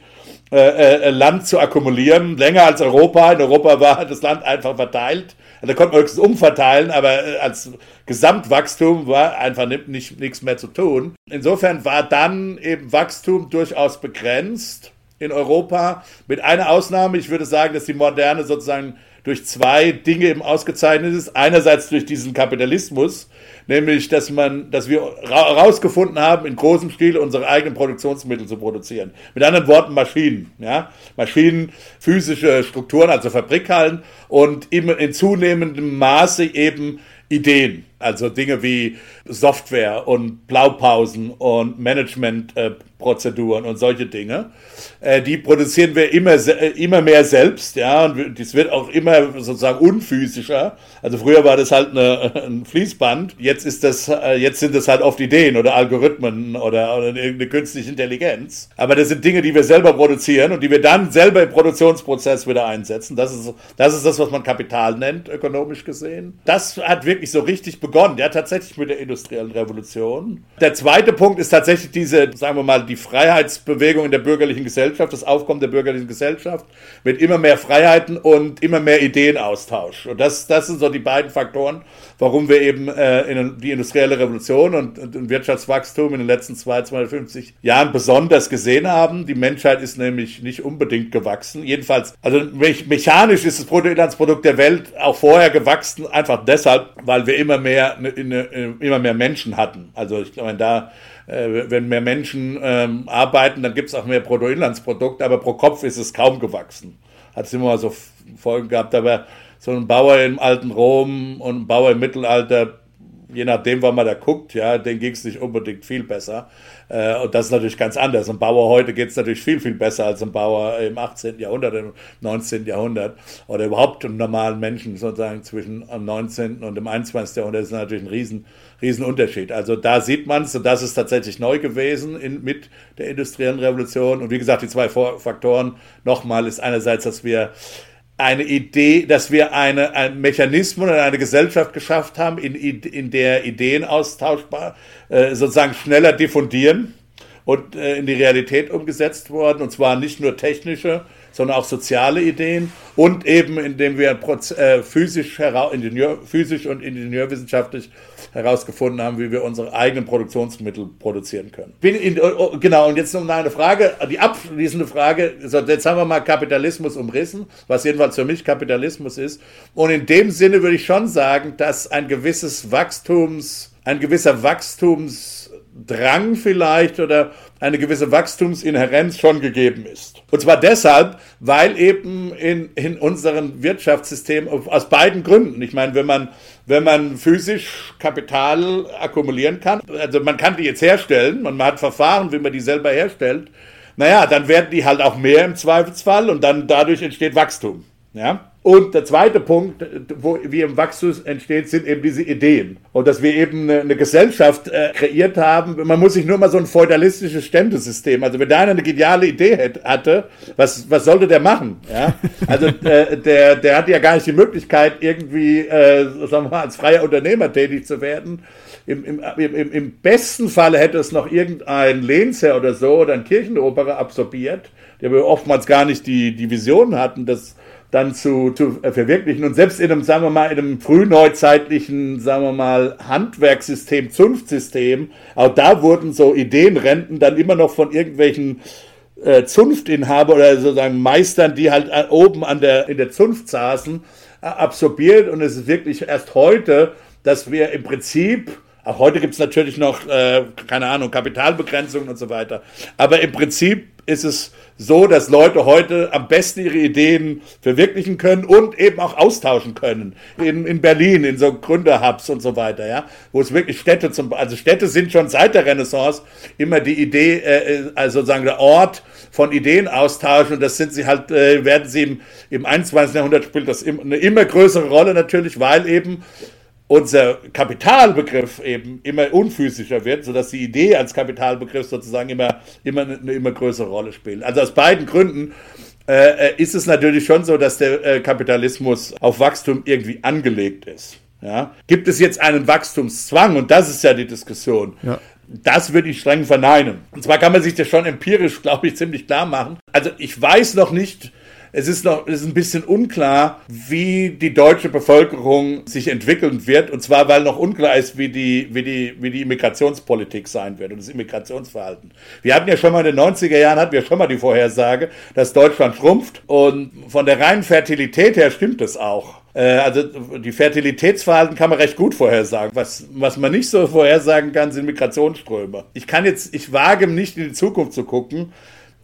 [SPEAKER 3] äh, äh, Land zu akkumulieren, länger als Europa. In Europa war das Land einfach verteilt. Da konnte man höchstens umverteilen, aber äh, als Gesamtwachstum war einfach nicht, nicht, nichts mehr zu tun. Insofern war dann eben Wachstum durchaus begrenzt in Europa, mit einer Ausnahme. Ich würde sagen, dass die Moderne sozusagen durch zwei Dinge eben ausgezeichnet ist. Einerseits durch diesen Kapitalismus, nämlich dass man, dass wir herausgefunden haben, in großem Stil unsere eigenen Produktionsmittel zu produzieren. Mit anderen Worten Maschinen, ja, Maschinen, physische Strukturen, also Fabrikhallen und in zunehmendem Maße eben Ideen. Also Dinge wie Software und Blaupausen und Managementprozeduren äh, und solche Dinge. Äh, die produzieren wir immer, äh, immer mehr selbst, ja, und das wird auch immer sozusagen unphysischer. Also früher war das halt eine, ein Fließband, jetzt ist das, äh, jetzt sind das halt oft Ideen oder Algorithmen oder, oder irgendeine künstliche Intelligenz. Aber das sind Dinge, die wir selber produzieren und die wir dann selber im Produktionsprozess wieder einsetzen. Das ist, das ist das, was man Kapital nennt, ökonomisch gesehen. Das hat wirklich so richtig begonnen, ja, tatsächlich mit der industriellen Revolution. Der zweite Punkt ist tatsächlich diese, sagen wir mal, die Freiheitsbewegung in der bürgerlichen Gesellschaft, das Aufkommen der bürgerlichen Gesellschaft mit immer mehr Freiheiten und immer mehr Ideenaustausch. Und das, das sind so die beiden Faktoren, warum wir eben äh, in die industrielle Revolution und, und Wirtschaftswachstum in den letzten 250 Jahren besonders gesehen haben. Die Menschheit ist nämlich nicht unbedingt gewachsen. Jedenfalls, also me mechanisch ist das Bruttoinlandsprodukt der Welt auch vorher gewachsen, einfach deshalb, weil wir immer mehr, in, in, in, immer mehr Menschen hatten. Also ich meine, da äh, wenn mehr Menschen ähm, arbeiten, dann gibt es auch mehr Bruttoinlandsprodukt, aber pro Kopf ist es kaum gewachsen. Hat es immer mal so Folgen gehabt, aber so ein Bauer im alten Rom und ein Bauer im Mittelalter, je nachdem, wann man da guckt, ja, den ging es nicht unbedingt viel besser. Äh, und das ist natürlich ganz anders. Ein Bauer heute geht es natürlich viel, viel besser als ein Bauer im 18. Jahrhundert, im 19. Jahrhundert oder überhaupt einem normalen Menschen sozusagen zwischen dem 19. und dem 21. Jahrhundert ist natürlich ein riesen, riesen. Also da sieht man es und das ist tatsächlich neu gewesen in, mit der industriellen Revolution. Und wie gesagt, die zwei Faktoren nochmal ist einerseits, dass wir eine Idee, dass wir eine, ein Mechanismus oder eine Gesellschaft geschafft haben, in, in der Ideen austauschbar, äh, sozusagen schneller diffundieren und äh, in die Realität umgesetzt worden, und zwar nicht nur technische, sondern auch soziale Ideen und eben indem wir äh, physisch, Ingenieur, physisch und ingenieurwissenschaftlich herausgefunden haben, wie wir unsere eigenen Produktionsmittel produzieren können. In, oh, oh, genau, und jetzt noch eine Frage, die abschließende Frage, so, jetzt haben wir mal Kapitalismus umrissen, was jedenfalls für mich Kapitalismus ist. Und in dem Sinne würde ich schon sagen, dass ein gewisses Wachstums, ein gewisser Wachstumsdrang vielleicht oder eine gewisse Wachstumsinherenz schon gegeben ist. Und zwar deshalb, weil eben in, in unserem Wirtschaftssystem aus beiden Gründen, ich meine, wenn man, wenn man physisch Kapital akkumulieren kann, also man kann die jetzt herstellen, man hat Verfahren, wie man die selber herstellt, naja, dann werden die halt auch mehr im Zweifelsfall und dann dadurch entsteht Wachstum. Ja? Und der zweite Punkt, wo wie im Wachstum entsteht, sind eben diese Ideen. Und dass wir eben eine, Gesellschaft äh, kreiert haben. Man muss sich nur mal so ein feudalistisches Ständesystem, also wenn da einer eine geniale Idee hätte, hatte, was, was sollte der machen? Ja? Also äh, der, der hat ja gar nicht die Möglichkeit, irgendwie äh, sagen wir mal, als freier Unternehmer tätig zu werden. Im, im, im, Im besten Falle hätte es noch irgendein Lehnsherr oder so oder ein Kirchenoperer absorbiert, der wir oftmals gar nicht die, die Vision hatten, dass dann zu, zu verwirklichen. Und selbst in einem, sagen wir mal, in einem frühneuzeitlichen, sagen wir mal, Handwerkssystem, Zunftsystem, auch da wurden so Ideenrenten dann immer noch von irgendwelchen äh, Zunftinhaber oder sozusagen Meistern, die halt äh, oben an der, in der Zunft saßen, absorbiert. Und es ist wirklich erst heute, dass wir im Prinzip Auch heute gibt es natürlich noch, äh, keine Ahnung, Kapitalbegrenzungen und so weiter. Aber im Prinzip ist es so, dass Leute heute am besten ihre Ideen verwirklichen können und eben auch austauschen können. In, in Berlin, in so Gründerhubs und so weiter, ja, wo es wirklich Städte zum, also Städte sind schon seit der Renaissance immer die Idee, äh, also sozusagen der Ort von Ideenaustausch und das sind sie halt, äh, werden sie im, im 21. Jahrhundert spielt das im, eine immer größere Rolle natürlich, weil eben unser Kapitalbegriff eben immer unphysischer wird, sodass die Idee als Kapitalbegriff sozusagen immer, immer eine immer größere Rolle spielt. Also aus beiden Gründen äh, ist es natürlich schon so, dass der äh, Kapitalismus auf Wachstum irgendwie angelegt ist. Ja? Gibt es jetzt einen Wachstumszwang? Und das ist ja die Diskussion. Ja. Das würde ich streng verneinen. Und zwar kann man sich das schon empirisch, glaube ich, ziemlich klar machen. Also ich weiß noch nicht, es ist noch es ist ein bisschen unklar, wie die deutsche Bevölkerung sich entwickeln wird. Und zwar, weil noch unklar ist, wie die, wie die, wie die Immigrationspolitik sein wird und das Immigrationsverhalten. Wir hatten ja schon mal in den 90er Jahren, hatten wir schon mal die Vorhersage, dass Deutschland schrumpft. Und von der reinen Fertilität her stimmt es auch. Äh, also die Fertilitätsverhalten kann man recht gut vorhersagen. Was, was man nicht so vorhersagen kann, sind Migrationsströme. Ich kann jetzt, ich wage nicht in die Zukunft zu gucken,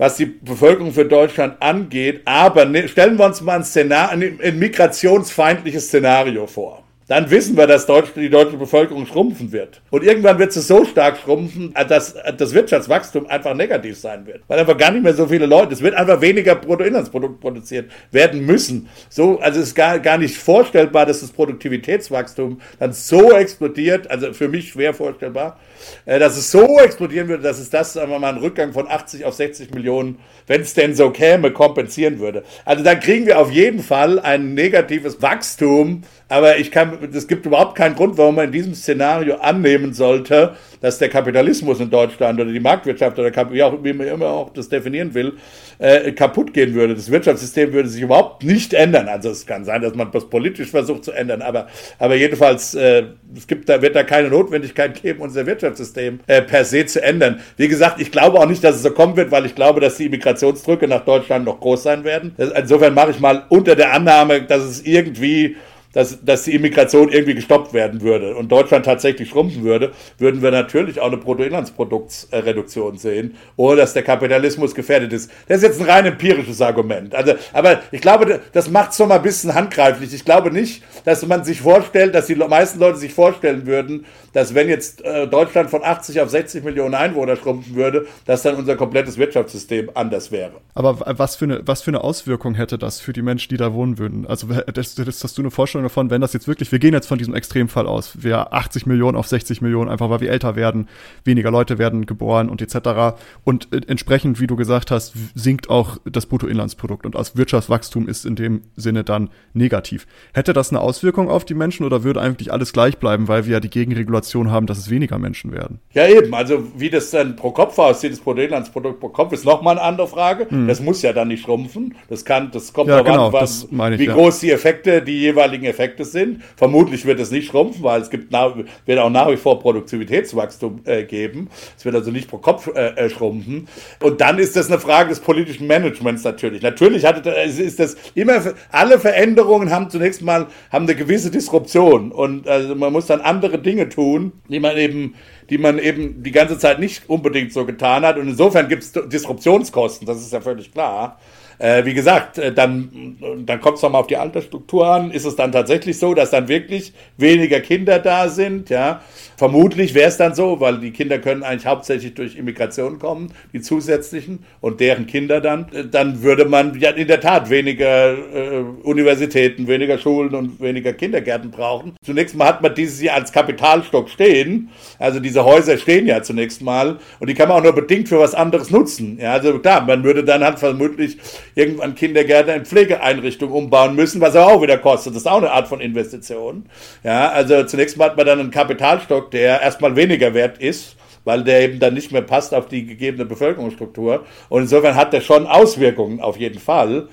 [SPEAKER 3] was die Bevölkerung für Deutschland angeht. Aber ne, stellen wir uns mal ein, Szenario, ein migrationsfeindliches Szenario vor dann wissen wir, dass Deutsch, die deutsche Bevölkerung schrumpfen wird. Und irgendwann wird sie so stark schrumpfen, dass das Wirtschaftswachstum einfach negativ sein wird. Weil einfach gar nicht mehr so viele Leute, es wird einfach weniger Bruttoinlandsprodukt produziert werden müssen. So, also es ist gar, gar nicht vorstellbar, dass das Produktivitätswachstum dann so explodiert, also für mich schwer vorstellbar, äh, dass es so explodieren würde, dass es das, sagen wir mal, einen Rückgang von 80 auf 60 Millionen, wenn es denn so käme, kompensieren würde. Also dann kriegen wir auf jeden Fall ein negatives Wachstum aber ich kann, es gibt überhaupt keinen Grund, warum man in diesem Szenario annehmen sollte, dass der Kapitalismus in Deutschland oder die Marktwirtschaft oder wie, auch, wie man immer auch das definieren will, äh, kaputt gehen würde. Das Wirtschaftssystem würde sich überhaupt nicht ändern. Also es kann sein, dass man das politisch versucht zu ändern, aber, aber jedenfalls, äh, es gibt da, wird da keine Notwendigkeit geben, unser Wirtschaftssystem äh, per se zu ändern. Wie gesagt, ich glaube auch nicht, dass es so kommen wird, weil ich glaube, dass die Immigrationsdrücke nach Deutschland noch groß sein werden. Insofern mache ich mal unter der Annahme, dass es irgendwie dass, dass die Immigration irgendwie gestoppt werden würde und Deutschland tatsächlich schrumpfen würde, würden wir natürlich auch eine Bruttoinlandsproduktsreduktion sehen, ohne dass der Kapitalismus gefährdet ist. Das ist jetzt ein rein empirisches Argument. Also, aber ich glaube, das macht es schon mal ein bisschen handgreiflich. Ich glaube nicht, dass man sich vorstellt, dass die meisten Leute sich vorstellen würden, dass wenn jetzt äh, Deutschland von 80 auf 60 Millionen Einwohner schrumpfen würde, dass dann unser komplettes Wirtschaftssystem anders wäre.
[SPEAKER 1] Aber was für eine, was für eine Auswirkung hätte das für die Menschen, die da wohnen würden? Also das, das, hast du eine Vorstellung davon, wenn das jetzt wirklich, wir gehen jetzt von diesem Extremfall aus, wir 80 Millionen auf 60 Millionen, einfach weil wir älter werden, weniger Leute werden geboren und etc. Und äh, entsprechend, wie du gesagt hast, sinkt auch das Bruttoinlandsprodukt und das Wirtschaftswachstum ist in dem Sinne dann negativ. Hätte das eine Auswirkung auf die Menschen oder würde eigentlich alles gleich bleiben, weil wir ja die Gegenregulation haben, dass es weniger Menschen werden?
[SPEAKER 3] Ja, eben. Also, wie das dann pro Kopf aussieht, das Bruttoinlandsprodukt pro Kopf, ist nochmal eine andere Frage. Hm. Das muss ja dann nicht schrumpfen. Das kann, das kommt
[SPEAKER 1] ja, genau, an, was,
[SPEAKER 3] wie ja. groß die Effekte, die jeweiligen Effekte sind. Vermutlich wird es nicht schrumpfen, weil es gibt nach, wird auch nach wie vor Produktivitätswachstum äh, geben. Es wird also nicht pro Kopf äh, äh schrumpfen. Und dann ist das eine Frage des politischen Managements natürlich. Natürlich hat, ist das immer, alle Veränderungen haben zunächst mal haben eine gewisse Disruption und also man muss dann andere Dinge tun, die man eben die man eben die ganze Zeit nicht unbedingt so getan hat. Und insofern gibt es Disruptionskosten, das ist ja völlig klar. Äh, wie gesagt, äh, dann, dann kommt es nochmal auf die Altersstruktur an. Ist es dann tatsächlich so, dass dann wirklich weniger Kinder da sind? Ja, vermutlich wäre es dann so, weil die Kinder können eigentlich hauptsächlich durch Immigration kommen, die zusätzlichen und deren Kinder dann. Äh, dann würde man ja in der Tat weniger äh, Universitäten, weniger Schulen und weniger Kindergärten brauchen. Zunächst mal hat man dieses hier als Kapitalstock stehen. Also diese Häuser stehen ja zunächst mal und die kann man auch nur bedingt für was anderes nutzen. Ja, also klar, man würde dann halt vermutlich irgendwann Kindergärten in Pflegeeinrichtungen umbauen müssen, was aber auch wieder kostet. Das ist auch eine Art von Investition. Ja, also zunächst mal hat man dann einen Kapitalstock, der erstmal weniger wert ist weil der eben dann nicht mehr passt auf die gegebene Bevölkerungsstruktur. Und insofern hat der schon Auswirkungen auf jeden Fall.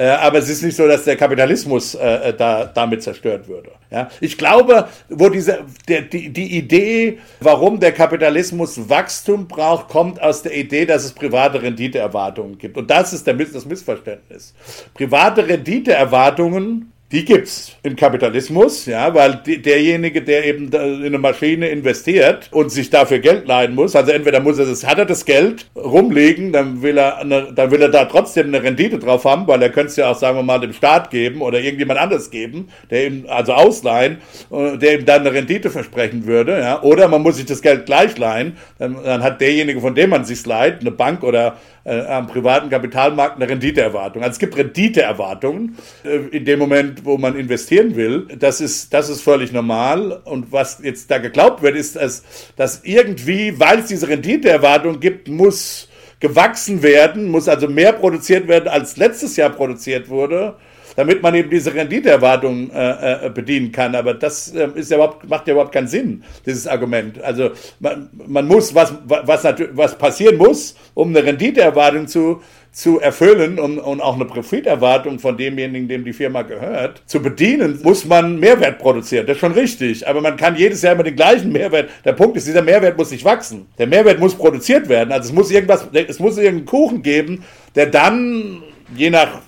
[SPEAKER 3] Äh, aber es ist nicht so, dass der Kapitalismus äh, da, damit zerstört würde. Ja? Ich glaube, wo diese, der, die, die Idee, warum der Kapitalismus Wachstum braucht, kommt aus der Idee, dass es private Renditeerwartungen gibt. Und das ist der, das Missverständnis. Private Renditeerwartungen die gibt's im Kapitalismus, ja, weil die, derjenige, der eben in eine Maschine investiert und sich dafür Geld leihen muss, also entweder muss er das, hat er das Geld rumlegen, dann will er, eine, dann will er da trotzdem eine Rendite drauf haben, weil er könnte es ja auch, sagen wir mal, dem Staat geben oder irgendjemand anderes geben, der ihm, also ausleihen, äh, der ihm dann eine Rendite versprechen würde, ja, oder man muss sich das Geld gleich leihen, dann, dann hat derjenige, von dem man sich leiht, eine Bank oder äh, am privaten Kapitalmarkt eine Renditeerwartung. Also es gibt Renditeerwartungen äh, in dem Moment, wo man investieren will. Das ist, das ist völlig normal. Und was jetzt da geglaubt wird, ist, dass, dass irgendwie, weil es diese Renditeerwartung gibt, muss gewachsen werden, muss also mehr produziert werden, als letztes Jahr produziert wurde damit man eben diese Renditeerwartungen äh, äh, bedienen kann. Aber das äh, ist ja überhaupt, macht ja überhaupt keinen Sinn, dieses Argument. Also man, man muss, was, was, was passieren muss, um eine Renditeerwartung zu, zu erfüllen und, und auch eine Profiterwartung von demjenigen, dem die Firma gehört, zu bedienen, muss man Mehrwert produzieren. Das ist schon richtig. Aber man kann jedes Jahr immer den gleichen Mehrwert. Der Punkt ist, dieser Mehrwert muss nicht wachsen. Der Mehrwert muss produziert werden. Also es muss irgendwas, es muss irgendeinen Kuchen geben, der dann, je nach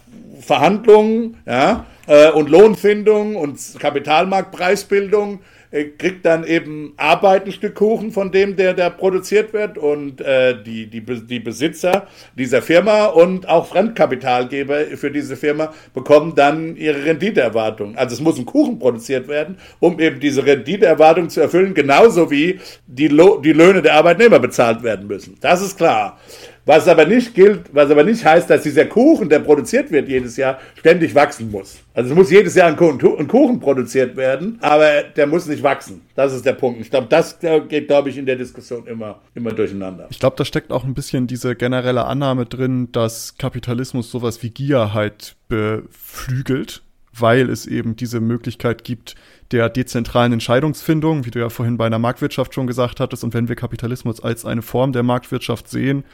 [SPEAKER 3] Verhandlungen ja, äh, und Lohnfindung und Kapitalmarktpreisbildung äh, kriegt dann eben Arbeit ein Stück Kuchen von dem, der da produziert wird und äh, die, die, die Besitzer dieser Firma und auch Fremdkapitalgeber für diese Firma bekommen dann ihre Renditeerwartung. Also es muss ein Kuchen produziert werden, um eben diese Renditeerwartung zu erfüllen, genauso wie die, Lo die Löhne der Arbeitnehmer bezahlt werden müssen. Das ist klar. Was aber nicht gilt, was aber nicht heißt, dass dieser Kuchen, der produziert wird jedes Jahr, ständig wachsen muss. Also es muss jedes Jahr ein Kuchen, produziert werden, aber der muss nicht wachsen. Das ist der Punkt. Ich glaube, das geht, glaube ich, in der Diskussion immer, immer durcheinander.
[SPEAKER 1] Ich glaube, da steckt auch ein bisschen diese generelle Annahme drin, dass Kapitalismus sowas wie Gier halt beflügelt, weil es eben diese Möglichkeit gibt, der dezentralen Entscheidungsfindung, wie du ja vorhin bei einer Marktwirtschaft schon gesagt hattest. Und wenn wir Kapitalismus als eine Form der Marktwirtschaft sehen,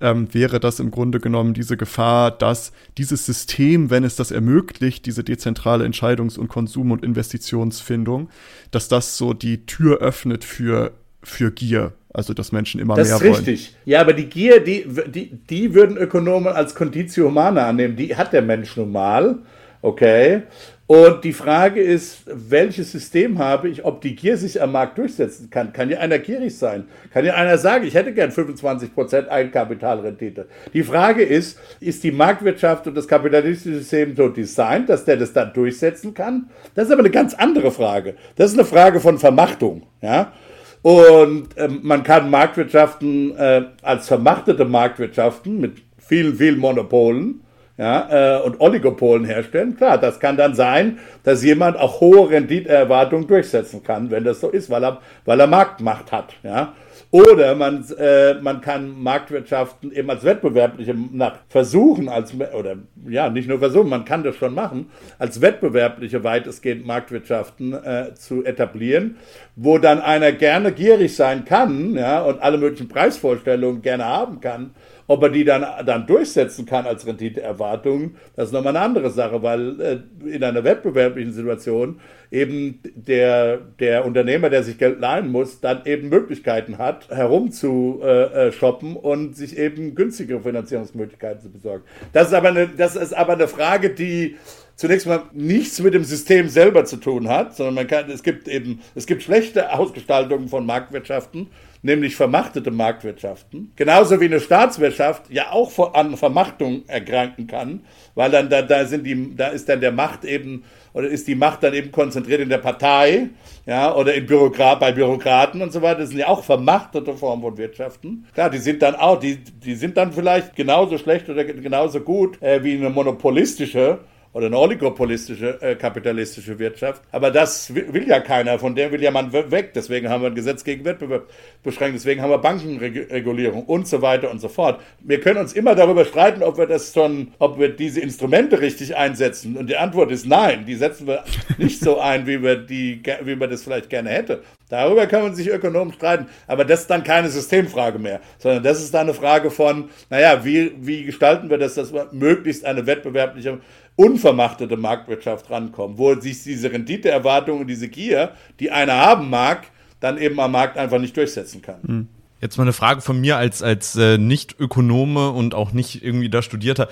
[SPEAKER 1] ähm, wäre das im Grunde genommen diese Gefahr, dass dieses System, wenn es das ermöglicht, diese dezentrale Entscheidungs- und Konsum- und Investitionsfindung, dass das so die Tür öffnet für, für Gier. Also, dass Menschen immer das mehr wollen. Das ist richtig.
[SPEAKER 3] Ja, aber die Gier, die, die, die würden Ökonomen als Conditio Humana annehmen. Die hat der Mensch nun mal. Okay. Und die Frage ist, welches System habe ich, ob die Gier sich am Markt durchsetzen kann. Kann ja einer gierig sein? Kann ja einer sagen, ich hätte gern 25% Eigenkapitalrendite? Die Frage ist, ist die Marktwirtschaft und das kapitalistische System so designt, dass der das dann durchsetzen kann? Das ist aber eine ganz andere Frage. Das ist eine Frage von Vermachtung. Ja? Und ähm, man kann Marktwirtschaften äh, als vermachtete Marktwirtschaften mit vielen, vielen Monopolen ja, äh, und Oligopolen herstellen. Klar, das kann dann sein, dass jemand auch hohe Renditeerwartungen durchsetzen kann, wenn das so ist, weil er, weil er Marktmacht hat. Ja. Oder man, äh, man kann Marktwirtschaften eben als wettbewerbliche nach versuchen, als, oder ja, nicht nur versuchen, man kann das schon machen, als wettbewerbliche weitestgehend Marktwirtschaften äh, zu etablieren, wo dann einer gerne gierig sein kann ja, und alle möglichen Preisvorstellungen gerne haben kann ob er die dann, dann durchsetzen kann als Renditeerwartung, das ist nochmal eine andere Sache, weil äh, in einer wettbewerblichen Situation eben der, der Unternehmer, der sich Geld leihen muss, dann eben Möglichkeiten hat, herumzushoppen äh, und sich eben günstigere Finanzierungsmöglichkeiten zu besorgen. Das ist aber eine, das ist aber eine Frage, die zunächst mal nichts mit dem System selber zu tun hat, sondern man kann, es gibt eben, es gibt schlechte Ausgestaltungen von Marktwirtschaften nämlich vermachtete Marktwirtschaften. Genauso wie eine Staatswirtschaft ja auch an Vermachtung erkranken kann, weil dann da, da sind die, da ist dann der Macht eben oder ist die Macht dann eben konzentriert in der Partei, ja, oder in Bürokrat, bei Bürokraten und so weiter. Das sind ja auch vermachtete Formen von Wirtschaften. Klar, die sind dann auch, die, die sind dann vielleicht genauso schlecht oder genauso gut äh, wie eine monopolistische oder eine oligopolistische, äh, kapitalistische Wirtschaft. Aber das will, will, ja keiner, von der will ja man weg. Deswegen haben wir ein Gesetz gegen Wettbewerb beschränkt, deswegen haben wir Bankenregulierung und so weiter und so fort. Wir können uns immer darüber streiten, ob wir das schon, ob wir diese Instrumente richtig einsetzen. Und die Antwort ist nein, die setzen wir nicht so ein, wie wir, die, wie man das vielleicht gerne hätte. Darüber kann man sich Ökonomen streiten, aber das ist dann keine Systemfrage mehr, sondern das ist dann eine Frage von, naja, wie, wie gestalten wir das, dass wir möglichst eine wettbewerbliche unvermachtete Marktwirtschaft rankommen, wo sich diese Renditeerwartung und diese Gier, die einer haben mag, dann eben am Markt einfach nicht durchsetzen kann. Hm.
[SPEAKER 4] Jetzt mal eine Frage von mir als, als äh, Nicht-Ökonome und auch nicht irgendwie da Studierter.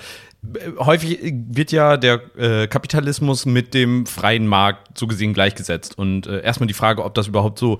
[SPEAKER 4] Häufig wird ja der äh, Kapitalismus mit dem freien Markt so gesehen gleichgesetzt. Und äh, erstmal die Frage, ob das überhaupt so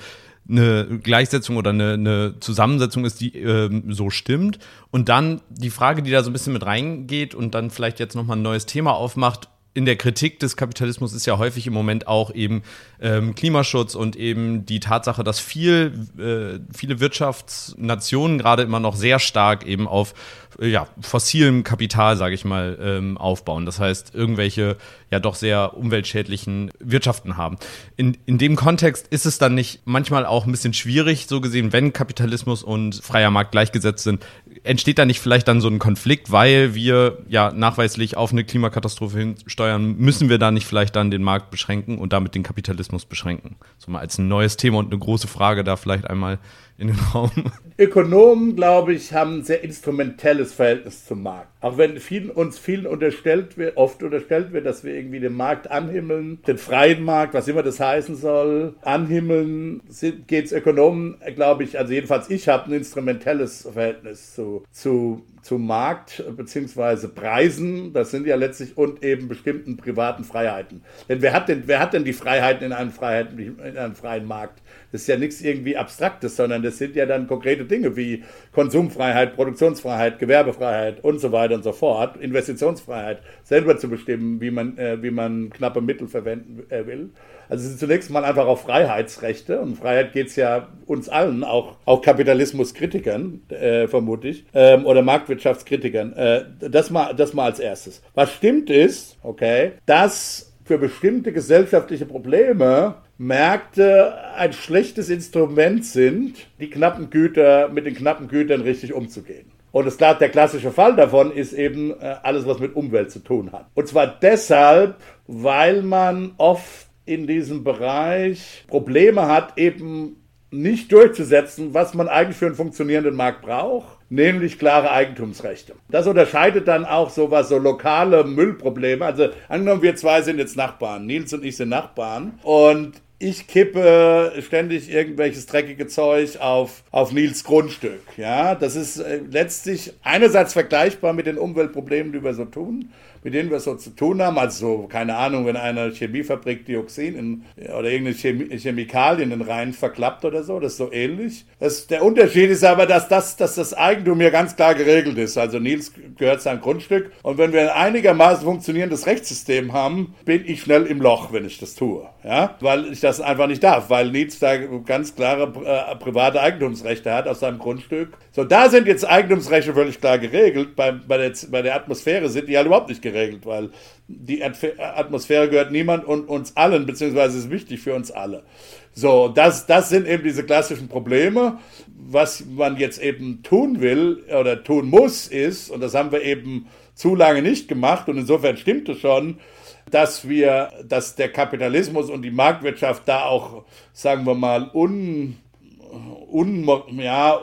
[SPEAKER 4] eine Gleichsetzung oder eine, eine Zusammensetzung ist, die ähm, so stimmt. Und dann die Frage, die da so ein bisschen mit reingeht und dann vielleicht jetzt nochmal ein neues Thema aufmacht, in der Kritik des Kapitalismus ist ja häufig im Moment auch eben ähm, Klimaschutz und eben die Tatsache, dass viel, äh, viele Wirtschaftsnationen gerade immer noch sehr stark eben auf ja, fossilem Kapital, sage ich mal, ähm, aufbauen. Das heißt, irgendwelche ja doch sehr umweltschädlichen Wirtschaften haben. In, in dem Kontext ist es dann nicht manchmal auch ein bisschen schwierig, so gesehen, wenn Kapitalismus und freier Markt gleichgesetzt sind, entsteht da nicht vielleicht dann so ein Konflikt, weil wir ja nachweislich auf eine Klimakatastrophe hinsteuern, müssen wir da nicht vielleicht dann den Markt beschränken und damit den Kapitalismus beschränken? So mal als ein neues Thema und eine große Frage da vielleicht einmal in den Raum.
[SPEAKER 3] Ökonomen, glaube ich, haben ein sehr instrumentelles Verhältnis zum Markt. Auch wenn vielen, uns vielen unterstellt wird, oft unterstellt wird, dass wir irgendwie den Markt anhimmeln, den freien Markt, was immer das heißen soll, anhimmeln, geht es Ökonomen, glaube ich, also jedenfalls ich habe ein instrumentelles Verhältnis zu, zu zum Markt bzw. Preisen, das sind ja letztlich und eben bestimmten privaten Freiheiten. Denn wer hat denn, wer hat denn die Freiheiten in einem, Freiheiten, in einem freien Markt? Das ist ja nichts irgendwie Abstraktes, sondern das sind ja dann konkrete Dinge wie Konsumfreiheit, Produktionsfreiheit, Gewerbefreiheit und so weiter und so fort, Investitionsfreiheit, selber zu bestimmen, wie man, äh, wie man knappe Mittel verwenden äh, will. Also es sind zunächst mal einfach auch Freiheitsrechte und Freiheit geht es ja uns allen, auch, auch Kapitalismuskritikern, äh, vermute ich, ähm, oder Marktwirtschaftskritikern. Äh, das, mal, das mal als erstes. Was stimmt ist, okay, dass für bestimmte gesellschaftliche Probleme Märkte ein schlechtes Instrument sind, die knappen Güter mit den knappen Gütern richtig umzugehen. Und das, der klassische Fall davon ist eben äh, alles, was mit Umwelt zu tun hat. Und zwar deshalb, weil man oft in diesem Bereich Probleme hat, eben nicht durchzusetzen, was man eigentlich für einen funktionierenden Markt braucht, nämlich klare Eigentumsrechte. Das unterscheidet dann auch sowas, so lokale Müllprobleme. Also angenommen, wir zwei sind jetzt Nachbarn, Nils und ich sind Nachbarn und ich kippe ständig irgendwelches dreckige Zeug auf, auf Nils Grundstück. Ja, das ist äh, letztlich einerseits vergleichbar mit den Umweltproblemen, die wir so tun mit denen wir so zu tun haben. Also, keine Ahnung, wenn eine Chemiefabrik Dioxin in, oder irgendeine Chemie, Chemikalie in Rhein verklappt oder so, das ist so ähnlich. Das, der Unterschied ist aber, dass das, dass das Eigentum hier ganz klar geregelt ist. Also Nils gehört sein Grundstück. Und wenn wir ein einigermaßen funktionierendes Rechtssystem haben, bin ich schnell im Loch, wenn ich das tue. Ja? Weil ich das einfach nicht darf, weil Nils da ganz klare äh, private Eigentumsrechte hat aus seinem Grundstück. So, da sind jetzt Eigentumsrechte völlig klar geregelt. Bei, bei, der, bei der Atmosphäre sind die halt überhaupt nicht geregelt, weil die Atmosphäre gehört niemand und uns allen, beziehungsweise ist wichtig für uns alle. So, das, das sind eben diese klassischen Probleme. Was man jetzt eben tun will oder tun muss, ist, und das haben wir eben zu lange nicht gemacht, und insofern stimmt es schon, dass wir, dass der Kapitalismus und die Marktwirtschaft da auch, sagen wir mal, un, un ja,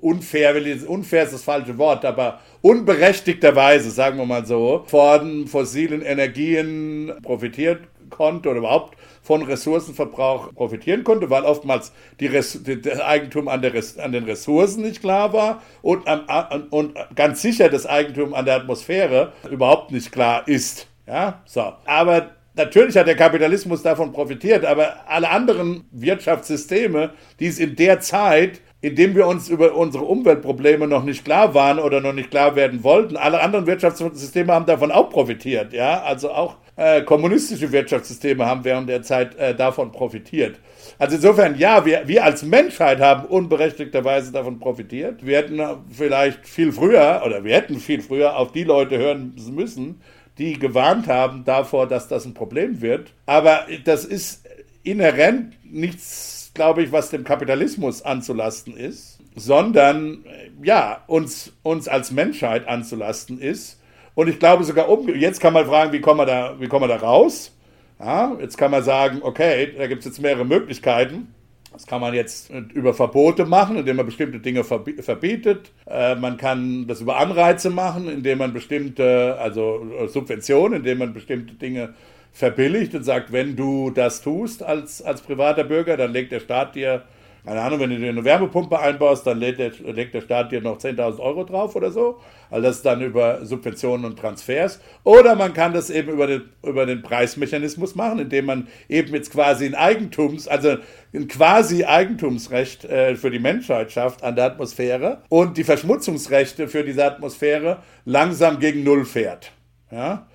[SPEAKER 3] unfair, unfair ist das falsche Wort, aber unberechtigterweise, sagen wir mal so, von fossilen Energien profitiert konnte oder überhaupt von Ressourcenverbrauch profitieren konnte, weil oftmals die das Eigentum an, der an den Ressourcen nicht klar war und, am, und ganz sicher das Eigentum an der Atmosphäre überhaupt nicht klar ist. Ja, so. Aber natürlich hat der Kapitalismus davon profitiert, aber alle anderen Wirtschaftssysteme, die es in der Zeit indem wir uns über unsere Umweltprobleme noch nicht klar waren oder noch nicht klar werden wollten. Alle anderen Wirtschaftssysteme haben davon auch profitiert, ja. Also auch äh, kommunistische Wirtschaftssysteme haben während der Zeit äh, davon profitiert. Also insofern, ja, wir, wir als Menschheit haben unberechtigterweise davon profitiert. Wir hätten vielleicht viel früher oder wir hätten viel früher auf die Leute hören müssen, die gewarnt haben davor, dass das ein Problem wird. Aber das ist inhärent nichts glaube ich, was dem Kapitalismus anzulasten ist, sondern ja, uns, uns als Menschheit anzulasten ist. Und ich glaube sogar um, jetzt kann man fragen, wie kommen wir da, wie kommen wir da raus? Ja, jetzt kann man sagen, okay, da gibt es jetzt mehrere Möglichkeiten. Das kann man jetzt über Verbote machen, indem man bestimmte Dinge verbietet. Äh, man kann das über Anreize machen, indem man bestimmte, also Subventionen, indem man bestimmte Dinge verbilligt und sagt, wenn du das tust als, als privater Bürger, dann legt der Staat dir keine Ahnung, wenn du dir eine Wärmepumpe einbaust, dann legt der, legt der Staat dir noch 10.000 Euro drauf oder so. Also das dann über Subventionen und Transfers. Oder man kann das eben über den, über den Preismechanismus machen, indem man eben jetzt quasi ein Eigentums, also ein quasi Eigentumsrecht äh, für die Menschheit schafft an der Atmosphäre und die Verschmutzungsrechte für diese Atmosphäre langsam gegen Null fährt. Ja?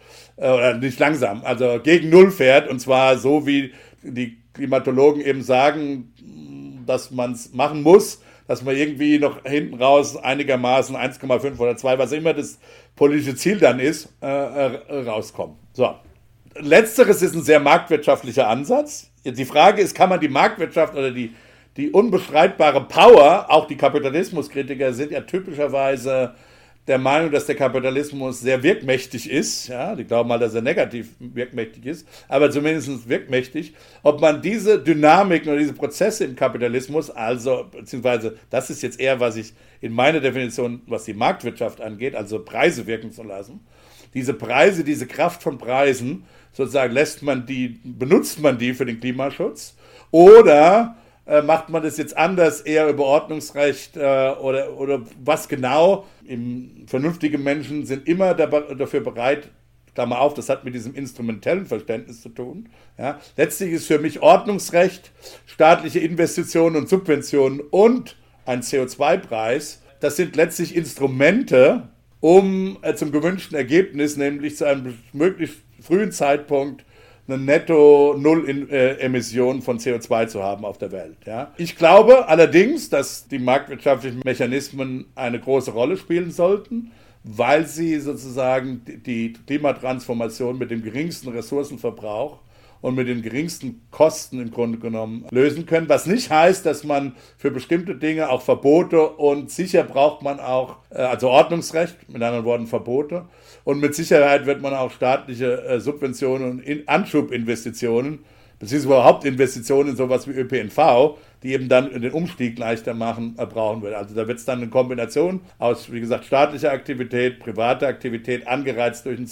[SPEAKER 3] Äh, oder nicht langsam, also gegen Null fährt und zwar so, wie die Klimatologen eben sagen, dass man es machen muss, dass man irgendwie noch hinten raus einigermaßen 1,5 oder 2, was immer das politische Ziel dann ist, äh, äh, rauskommt. So. Letzteres ist ein sehr marktwirtschaftlicher Ansatz. Die Frage ist, kann man die Marktwirtschaft oder die, die unbestreitbare Power, auch die Kapitalismuskritiker sind ja typischerweise der Meinung, dass der Kapitalismus sehr wirkmächtig ist. Ja, die glauben mal, dass er negativ wirkmächtig ist, aber zumindest wirkmächtig. Ob man diese Dynamiken oder diese Prozesse im Kapitalismus, also beziehungsweise das ist jetzt eher, was ich in meiner Definition, was die Marktwirtschaft angeht, also Preise wirken zu lassen. Diese Preise, diese Kraft von Preisen, sozusagen lässt man die, benutzt man die für den Klimaschutz oder äh, macht man das jetzt anders, eher über Ordnungsrecht äh, oder, oder was genau? Im, vernünftige Menschen sind immer dafür bereit, Klammer auf, das hat mit diesem instrumentellen Verständnis zu tun. Ja. Letztlich ist für mich Ordnungsrecht, staatliche Investitionen und Subventionen und ein CO2-Preis, das sind letztlich Instrumente, um äh, zum gewünschten Ergebnis, nämlich zu einem möglichst frühen Zeitpunkt eine Netto-Null-Emission von CO2 zu haben auf der Welt. Ja. Ich glaube allerdings, dass die marktwirtschaftlichen Mechanismen eine große Rolle spielen sollten, weil sie sozusagen die Klimatransformation mit dem geringsten Ressourcenverbrauch und mit den geringsten Kosten im Grunde genommen lösen können. Was nicht heißt, dass man für bestimmte Dinge auch Verbote und sicher braucht man auch, äh, also Ordnungsrecht, mit anderen Worten Verbote. Und mit Sicherheit wird man auch staatliche äh, Subventionen und Anschubinvestitionen beziehungsweise überhaupt Investitionen in sowas wie ÖPNV, die eben dann den Umstieg leichter machen, äh, brauchen wird. Also da wird es dann eine Kombination aus, wie gesagt, staatlicher Aktivität, privater Aktivität, angereizt durch einen,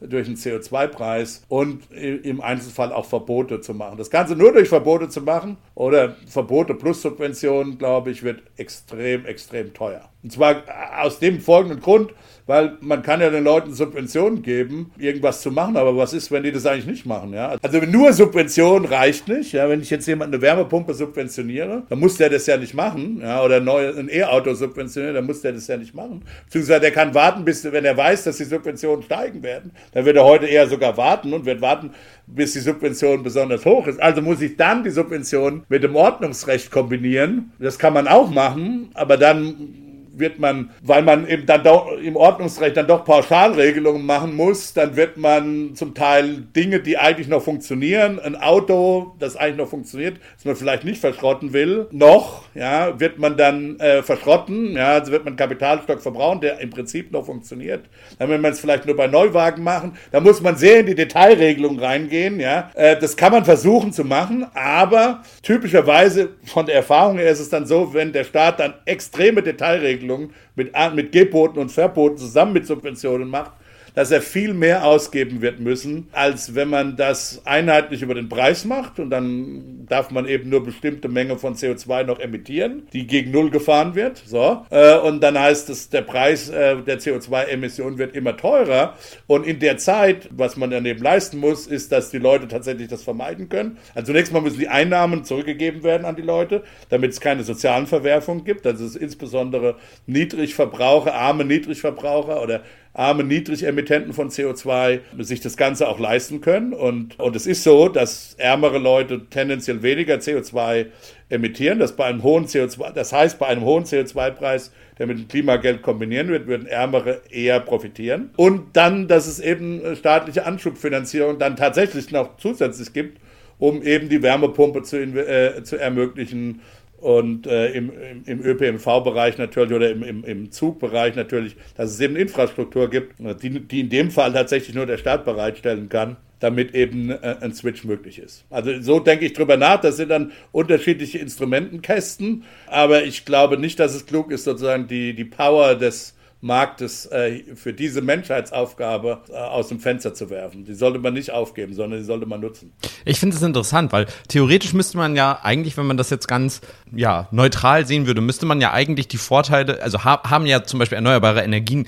[SPEAKER 3] durch einen CO2-Preis und im Einzelfall auch Verbote zu machen. Das Ganze nur durch Verbote zu machen oder Verbote plus Subventionen, glaube ich, wird extrem, extrem teuer. Und zwar aus dem folgenden Grund, weil man kann ja den Leuten Subventionen geben, irgendwas zu machen, aber was ist, wenn die das eigentlich nicht machen? Ja? Also nur Subvention reicht nicht. Ja? Wenn ich jetzt jemand eine Wärmepumpe subventioniere, dann muss der das ja nicht machen. Ja? Oder ein E-Auto subventionieren, dann muss der das ja nicht machen. Beziehungsweise der kann warten, bis, wenn er weiß, dass die Subventionen steigen werden. Dann wird er heute eher sogar warten und wird warten, bis die Subvention besonders hoch ist. Also muss ich dann die Subvention mit dem Ordnungsrecht kombinieren. Das kann man auch machen, aber dann wird man, weil man eben dann doch im Ordnungsrecht dann doch Pauschalregelungen machen muss, dann wird man zum Teil Dinge, die eigentlich noch funktionieren, ein Auto, das eigentlich noch funktioniert, das man vielleicht nicht verschrotten will, noch, ja, wird man dann äh, verschrotten, ja, also wird man Kapitalstock verbrauchen, der im Prinzip noch funktioniert. Dann will man es vielleicht nur bei Neuwagen machen, da muss man sehr in die Detailregelung reingehen, ja. Äh, das kann man versuchen zu machen, aber typischerweise von der Erfahrung her ist es dann so, wenn der Staat dann extreme Detailregelungen Regelungen mit, mit Geboten und Verboten zusammen mit Subventionen macht, dass er viel mehr ausgeben wird müssen, als wenn man das einheitlich über den Preis macht und dann darf man eben nur bestimmte Menge von CO2 noch emittieren, die gegen Null gefahren wird. So. Äh, und dann heißt es, der Preis äh, der CO2-Emission wird immer teurer. Und in der Zeit, was man daneben leisten muss, ist, dass die Leute tatsächlich das vermeiden können. Also zunächst mal müssen die Einnahmen zurückgegeben werden an die Leute, damit es keine sozialen Verwerfungen gibt. Also es ist insbesondere Niedrigverbraucher, arme Niedrigverbraucher oder arme Niedrigemittenten von CO2 sich das Ganze auch leisten können. Und, und es ist so, dass ärmere Leute tendenziell weniger CO2 emittieren. Das, bei einem hohen CO2, das heißt, bei einem hohen CO2-Preis, der mit dem Klimageld kombinieren wird, würden Ärmere eher profitieren. Und dann, dass es eben staatliche Anschubfinanzierung dann tatsächlich noch zusätzlich gibt, um eben die Wärmepumpe zu, äh, zu ermöglichen und äh, im, im, ÖPNV-Bereich natürlich oder im, im, im Zugbereich natürlich, dass es eben Infrastruktur gibt, die, die in dem Fall tatsächlich nur der Staat bereitstellen kann, damit eben äh, ein Switch möglich ist. Also so denke ich drüber nach. Das sind dann unterschiedliche Instrumentenkästen, aber ich glaube nicht, dass es klug ist, sozusagen die, die Power des Marktes äh, für diese Menschheitsaufgabe äh, aus dem Fenster zu werfen. Die sollte man nicht aufgeben, sondern die sollte man nutzen.
[SPEAKER 4] Ich finde es interessant, weil theoretisch müsste man ja eigentlich, wenn man das jetzt ganz ja, neutral sehen würde, müsste man ja eigentlich die Vorteile, also ha haben ja zum Beispiel erneuerbare Energien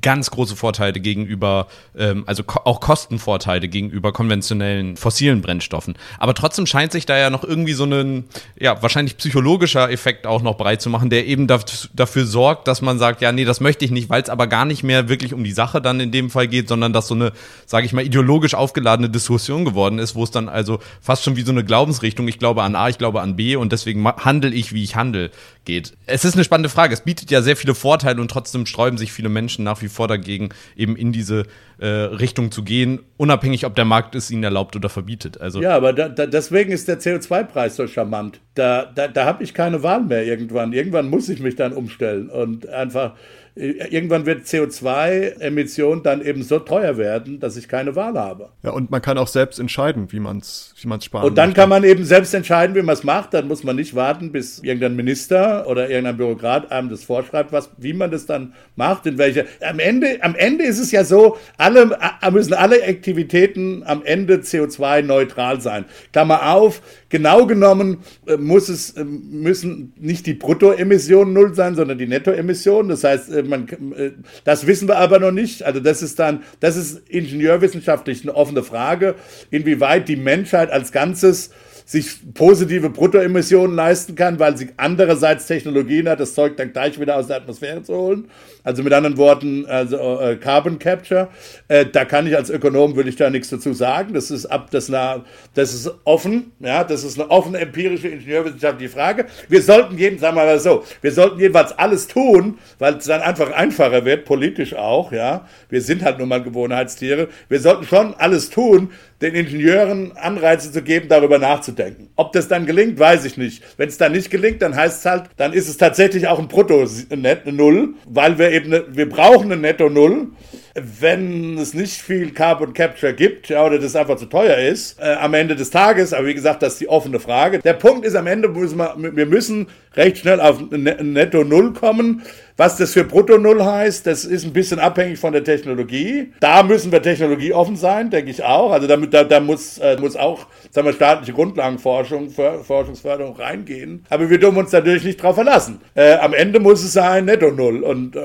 [SPEAKER 4] ganz große Vorteile gegenüber, ähm, also ko auch Kostenvorteile gegenüber konventionellen fossilen Brennstoffen. Aber trotzdem scheint sich da ja noch irgendwie so ein, ja, wahrscheinlich psychologischer Effekt auch noch breit zu machen, der eben dafür sorgt, dass man sagt, ja, nee, das möchte ich nicht, weil es aber gar nicht mehr wirklich um die Sache dann in dem Fall geht, sondern dass so eine, sage ich mal, ideologisch aufgeladene Diskussion geworden ist, wo es dann also fast schon wie so eine Glaubensrichtung, ich glaube an A, ich glaube an B und deswegen handle ich, wie ich handle, geht. Es ist eine spannende Frage. Es bietet ja sehr viele Vorteile und trotzdem sträuben sich viele Menschen nach wie vor dagegen, eben in diese äh, Richtung zu gehen, unabhängig, ob der Markt es ihnen erlaubt oder verbietet. Also
[SPEAKER 3] ja, aber da, da, deswegen ist der CO2-Preis so charmant. Da, da, da habe ich keine Wahl mehr irgendwann. Irgendwann muss ich mich dann umstellen und einfach irgendwann wird CO2-Emission dann eben so teuer werden, dass ich keine Wahl habe.
[SPEAKER 1] Ja, und man kann auch selbst entscheiden, wie man es wie man's sparen
[SPEAKER 3] Und dann möchte. kann man eben selbst entscheiden, wie man es macht. Dann muss man nicht warten, bis irgendein Minister oder irgendein Bürokrat einem das vorschreibt, was, wie man das dann macht, in welche. Am Ende, am Ende ist es ja so, alle, müssen alle Aktivitäten am Ende CO2-neutral sein. Klammer auf, genau genommen äh, muss es, äh, müssen nicht die Bruttoemissionen null sein, sondern die Nettoemissionen. Das heißt, äh, man, äh, das wissen wir aber noch nicht. Also das ist dann, das ist ingenieurwissenschaftlich eine offene Frage, inwieweit die Menschheit als Ganzes sich positive Bruttoemissionen leisten kann, weil sie andererseits Technologien hat, das Zeug dann gleich wieder aus der Atmosphäre zu holen. Also mit anderen Worten, also äh, Carbon Capture. Äh, da kann ich als Ökonom würde ich da nichts dazu sagen. Das ist ab, das, na, das ist offen, ja, das ist eine offene empirische ingenieurwissenschaftliche Frage. Wir sollten jeden, sagen wir mal so, wir sollten jedenfalls alles tun, weil es dann einfach einfacher wird, politisch auch, ja. Wir sind halt nun mal Gewohnheitstiere. Wir sollten schon alles tun, den Ingenieuren Anreize zu geben, darüber nachzudenken. Ob das dann gelingt, weiß ich nicht. Wenn es dann nicht gelingt, dann heißt es halt, dann ist es tatsächlich auch ein Brutto-Null, weil wir eben, wir brauchen eine Netto-Null wenn es nicht viel Carbon Capture gibt ja, oder das einfach zu teuer ist, äh, am Ende des Tages, aber wie gesagt, das ist die offene Frage. Der Punkt ist, am Ende wir, wir müssen recht schnell auf Netto Null kommen. Was das für Brutto Null heißt, das ist ein bisschen abhängig von der Technologie. Da müssen wir technologieoffen sein, denke ich auch. Also damit, da, da muss, äh, muss auch sagen wir, staatliche Grundlagenforschung, Forschungsförderung reingehen. Aber wir dürfen uns natürlich nicht darauf verlassen. Äh, am Ende muss es sein Netto Null. Und äh,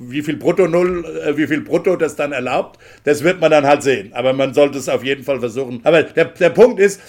[SPEAKER 3] wie viel Brutto Null, äh, wie viel Brutto das dann erlaubt, das wird man dann halt sehen. Aber man sollte es auf jeden Fall versuchen. Aber der, der Punkt ist,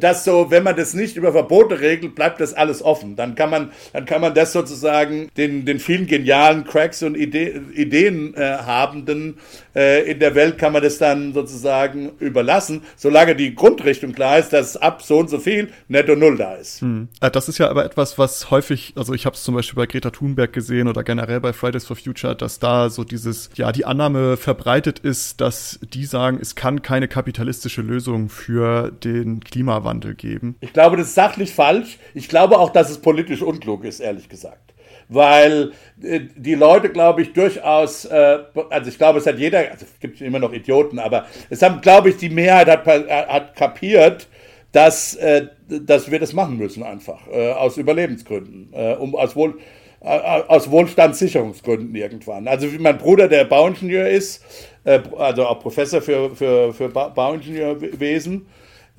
[SPEAKER 3] dass so, wenn man das nicht über Verbote regelt, bleibt das alles offen. Dann kann man, dann kann man das sozusagen den, den vielen genialen Cracks und Ide Ideenhabenden äh, äh, in der Welt kann man das dann sozusagen überlassen, solange die Grundrichtung klar ist, dass ab so und so viel netto null da ist. Hm.
[SPEAKER 1] Äh, das ist ja aber etwas, was häufig, also ich habe es zum Beispiel bei Greta Thunberg gesehen oder generell bei Fridays for Future, dass da so dieses, ja, die Annahme verbreitet ist, dass die sagen, es kann keine kapitalistische Lösung für den Klimawandel geben.
[SPEAKER 3] Ich glaube, das ist sachlich falsch. Ich glaube auch, dass es politisch unklug ist, ehrlich gesagt weil äh, die Leute, glaube ich, durchaus, äh, also ich glaube, es hat jeder, also es gibt immer noch Idioten, aber es haben, glaube ich, die Mehrheit hat, hat kapiert, dass, äh, dass wir das machen müssen einfach, äh, aus Überlebensgründen, äh, um aus Wohl äh, aus Wohlstandssicherungsgründen irgendwann. Also wie mein Bruder, der Bauingenieur ist, äh, also auch Professor für, für, für Bauingenieurwesen,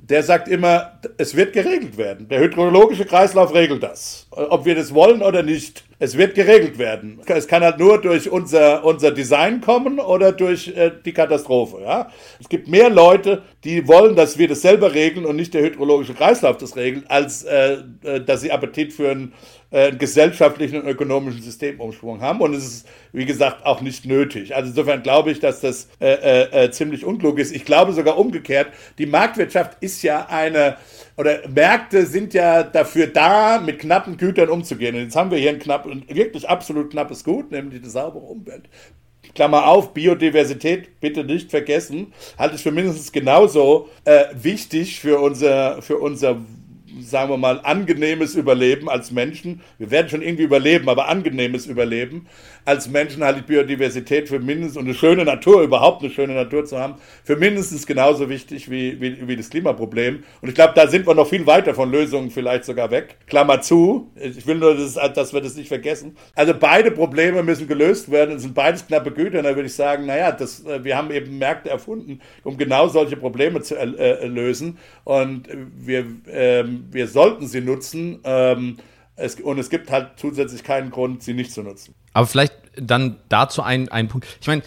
[SPEAKER 3] der sagt immer, es wird geregelt werden. Der hydrologische Kreislauf regelt das. Ob wir das wollen oder nicht. Es wird geregelt werden. Es kann halt nur durch unser, unser Design kommen oder durch äh, die Katastrophe. Ja? Es gibt mehr Leute, die wollen, dass wir das selber regeln und nicht der hydrologische Kreislauf das regelt, als äh, äh dass sie Appetit für ein äh, gesellschaftlichen und ökonomischen Systemumschwung haben. Und es ist, wie gesagt, auch nicht nötig. Also insofern glaube ich, dass das äh, äh, äh, ziemlich unklug ist. Ich glaube sogar umgekehrt, die Marktwirtschaft ist ja eine, oder Märkte sind ja dafür da, mit knappen Gütern umzugehen. Und jetzt haben wir hier ein knapp, wirklich absolut knappes Gut, nämlich die saubere Umwelt. Klammer auf, Biodiversität bitte nicht vergessen, halte ich für mindestens genauso äh, wichtig für unser, für unser sagen wir mal, angenehmes Überleben als Menschen. Wir werden schon irgendwie überleben, aber angenehmes Überleben als Menschen halte ich Biodiversität für mindestens und eine schöne Natur, überhaupt eine schöne Natur zu haben, für mindestens genauso wichtig wie, wie, wie das Klimaproblem. Und ich glaube, da sind wir noch viel weiter von Lösungen vielleicht sogar weg. Klammer zu. Ich will nur, dass, dass wir das nicht vergessen. Also beide Probleme müssen gelöst werden. Es sind beides knappe Güter. Und da würde ich sagen, naja, das, äh, wir haben eben Märkte erfunden, um genau solche Probleme zu äh lösen. Und wir, äh, wir sollten sie nutzen. Ähm, es, und es gibt halt zusätzlich keinen Grund, sie nicht zu nutzen.
[SPEAKER 4] Aber vielleicht dann dazu ein, ein Punkt. Ich meine,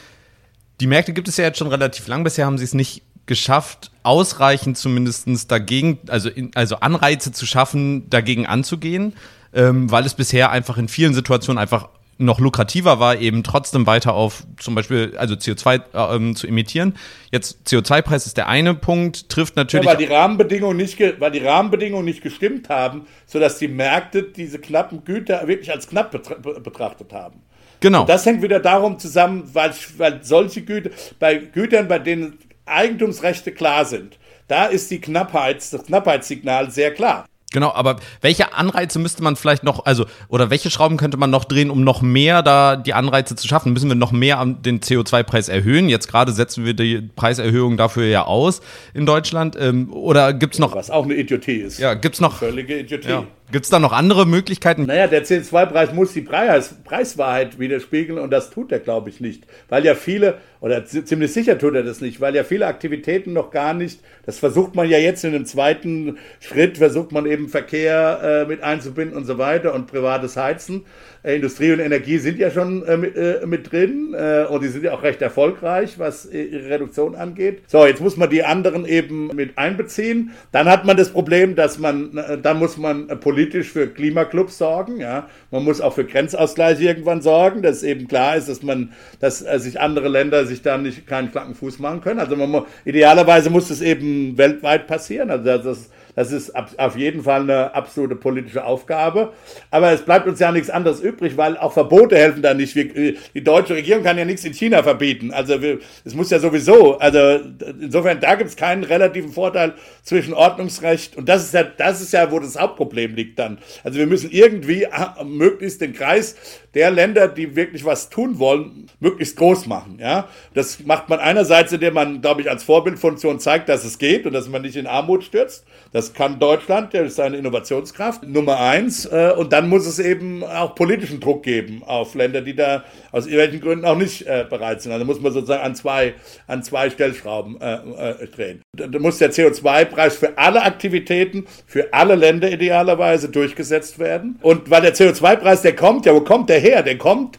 [SPEAKER 4] die Märkte gibt es ja jetzt schon relativ lang. Bisher haben sie es nicht geschafft, ausreichend zumindest dagegen, also, in, also Anreize zu schaffen, dagegen anzugehen, ähm, weil es bisher einfach in vielen Situationen einfach noch lukrativer war, eben trotzdem weiter auf zum Beispiel, also CO2 äh, ähm, zu emittieren. Jetzt CO2-Preis ist der eine Punkt, trifft natürlich. Ja,
[SPEAKER 3] weil, die Rahmenbedingungen nicht, weil die Rahmenbedingungen nicht gestimmt haben, sodass die Märkte diese knappen Güter wirklich als knapp betrachtet haben.
[SPEAKER 4] Genau.
[SPEAKER 3] Und das hängt wieder darum zusammen, weil, weil solche Güter, bei Gütern, bei denen Eigentumsrechte klar sind, da ist die Knappheit, das Knappheitssignal sehr klar.
[SPEAKER 4] Genau, aber welche Anreize müsste man vielleicht noch, also, oder welche Schrauben könnte man noch drehen, um noch mehr da die Anreize zu schaffen? Müssen wir noch mehr den CO2-Preis erhöhen? Jetzt gerade setzen wir die Preiserhöhung dafür ja aus in Deutschland. Ähm, oder gibt es noch.
[SPEAKER 3] Was auch eine Idiotie ist.
[SPEAKER 4] Ja, gibt es noch.
[SPEAKER 3] Völlige Idiotie. Ja.
[SPEAKER 4] Gibt es da noch andere Möglichkeiten?
[SPEAKER 3] Naja, der CO2-Preis muss die Preis, Preiswahrheit widerspiegeln und das tut er, glaube ich, nicht. Weil ja viele, oder ziemlich sicher tut er das nicht, weil ja viele Aktivitäten noch gar nicht, das versucht man ja jetzt in einem zweiten Schritt, versucht man eben Verkehr äh, mit einzubinden und so weiter und privates Heizen. Äh, Industrie und Energie sind ja schon äh, mit, äh, mit, drin äh, und die sind ja auch recht erfolgreich, was äh, ihre Reduktion angeht. So, jetzt muss man die anderen eben mit einbeziehen. Dann hat man das Problem, dass man, dann muss man politisch für Klimaclubs sorgen. Ja, man muss auch für Grenzausgleich irgendwann sorgen, dass eben klar ist, dass man, dass sich andere Länder sich da nicht keinen flachen Fuß machen können. Also man, idealerweise muss es eben weltweit passieren. Also das das ist auf jeden Fall eine absolute politische Aufgabe. Aber es bleibt uns ja nichts anderes übrig, weil auch Verbote helfen da nicht. Äh, die deutsche Regierung kann ja nichts in China verbieten. Also es muss ja sowieso, also insofern, da gibt es keinen relativen Vorteil zwischen Ordnungsrecht und das ist ja, das ist ja, wo das Hauptproblem liegt dann. Also wir müssen irgendwie äh, möglichst den Kreis der Länder, die wirklich was tun wollen, möglichst groß machen. Ja, das macht man einerseits, indem man, glaube ich, als Vorbildfunktion zeigt, dass es geht und dass man nicht in Armut stürzt. Das kann Deutschland, der ist seine Innovationskraft Nummer eins. Äh, und dann muss es eben auch politischen Druck geben auf Länder, die da aus irgendwelchen Gründen auch nicht äh, bereit sind. Also muss man sozusagen an zwei, an zwei Stellschrauben äh, drehen. Da muss der CO2-Preis für alle Aktivitäten, für alle Länder idealerweise durchgesetzt werden. Und weil der CO2-Preis, der kommt ja, wo kommt der her? Der kommt,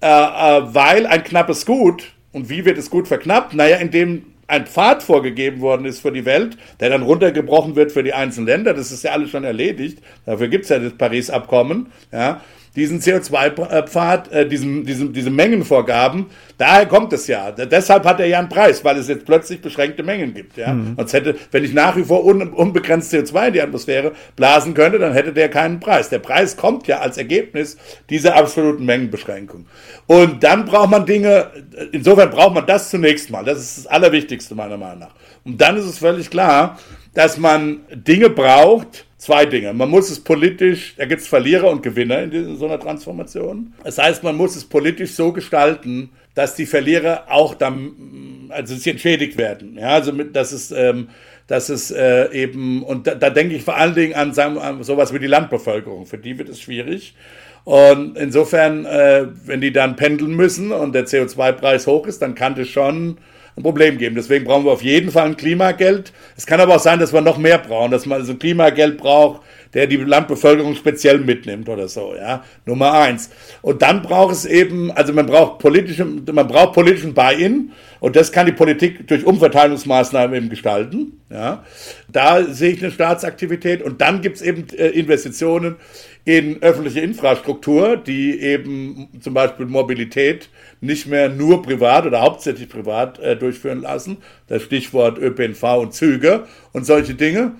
[SPEAKER 3] weil ein knappes Gut, und wie wird es gut verknappt? Naja, indem ein Pfad vorgegeben worden ist für die Welt, der dann runtergebrochen wird für die einzelnen Länder. Das ist ja alles schon erledigt. Dafür gibt es ja das Paris-Abkommen. Ja diesen CO2-Pfad, äh, diesen, diesen, diese Mengenvorgaben, daher kommt es ja. Deshalb hat er ja einen Preis, weil es jetzt plötzlich beschränkte Mengen gibt. Ja? Mhm. Sonst hätte, wenn ich nach wie vor un, unbegrenzt CO2 in die Atmosphäre blasen könnte, dann hätte der keinen Preis. Der Preis kommt ja als Ergebnis dieser absoluten Mengenbeschränkung. Und dann braucht man Dinge, insofern braucht man das zunächst mal. Das ist das Allerwichtigste meiner Meinung nach. Und dann ist es völlig klar, dass man Dinge braucht, zwei Dinge. Man muss es politisch, da gibt es Verlierer und Gewinner in so einer Transformation. Das heißt, man muss es politisch so gestalten, dass die Verlierer auch dann, also sie entschädigt werden. Ja, also mit, dass es, ähm, dass es äh, eben, und da, da denke ich vor allen Dingen an, sagen, an sowas wie die Landbevölkerung. Für die wird es schwierig. Und insofern, äh, wenn die dann pendeln müssen und der CO2-Preis hoch ist, dann kann das schon ein Problem geben. Deswegen brauchen wir auf jeden Fall ein Klimageld. Es kann aber auch sein, dass wir noch mehr brauchen, dass man so ein Klimageld braucht, der die Landbevölkerung speziell mitnimmt oder so, ja. Nummer eins. Und dann braucht es eben, also man braucht politische, man braucht politischen Buy-in und das kann die Politik durch Umverteilungsmaßnahmen eben gestalten, ja. Da sehe ich eine Staatsaktivität und dann gibt es eben äh, Investitionen in öffentliche Infrastruktur, die eben zum Beispiel Mobilität nicht mehr nur privat oder hauptsächlich privat äh, durchführen lassen. Das Stichwort ÖPNV und Züge und solche Dinge.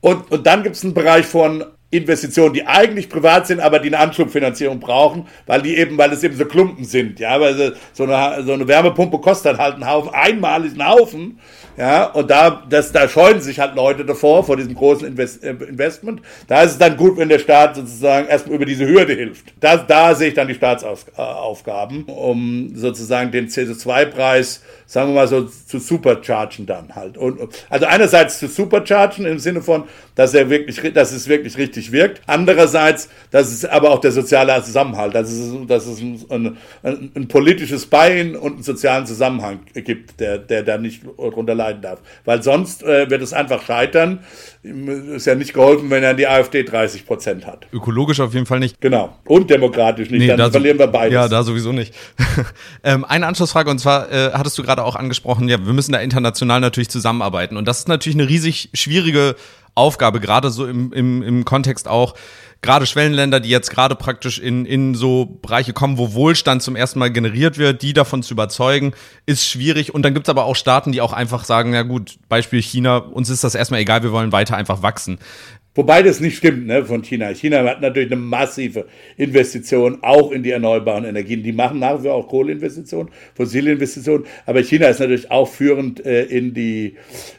[SPEAKER 3] Und, und dann gibt es einen Bereich von Investitionen, die eigentlich privat sind, aber die eine Anschubfinanzierung brauchen, weil die eben, weil es eben so Klumpen sind, ja, weil so eine, so eine Wärmepumpe kostet halt einen Haufen, einmalig einen Haufen, ja, und da, das, da scheuen sich halt Leute davor, vor diesem großen Invest, äh, Investment. Da ist es dann gut, wenn der Staat sozusagen erstmal über diese Hürde hilft. Da, da sehe ich dann die Staatsaufgaben, um sozusagen den CO2-Preis sagen wir mal so, zu superchargen dann halt. Und, also einerseits zu superchargen im Sinne von, dass er wirklich, dass es wirklich richtig wirkt. Andererseits, dass es aber auch der soziale Zusammenhalt, dass es, dass es ein, ein, ein politisches Bein und einen sozialen Zusammenhang gibt, der, der da nicht drunter leiden darf. Weil sonst äh, wird es einfach scheitern. Ist ja nicht geholfen, wenn er die AfD 30 Prozent hat.
[SPEAKER 4] Ökologisch auf jeden Fall nicht.
[SPEAKER 3] Genau. Und demokratisch nicht.
[SPEAKER 4] Nee,
[SPEAKER 3] dann verlieren wir beides.
[SPEAKER 4] Ja, da sowieso nicht. ähm, eine Anschlussfrage, und zwar äh, hattest du gerade auch angesprochen, ja, wir müssen da international natürlich zusammenarbeiten. Und das ist natürlich eine riesig schwierige Aufgabe, gerade so im, im, im Kontext auch, gerade Schwellenländer, die jetzt gerade praktisch in, in so Bereiche kommen, wo Wohlstand zum ersten Mal generiert wird, die davon zu überzeugen, ist schwierig. Und dann gibt's aber auch Staaten, die auch einfach sagen, ja gut, Beispiel China, uns ist das erstmal egal, wir wollen weiter einfach wachsen.
[SPEAKER 3] Wobei das nicht stimmt ne, von China. China hat natürlich eine massive Investition auch in die erneuerbaren Energien. Die machen nach wie vor auch Kohleinvestitionen, fossile Investitionen. Aber China ist natürlich auch führend äh, in die,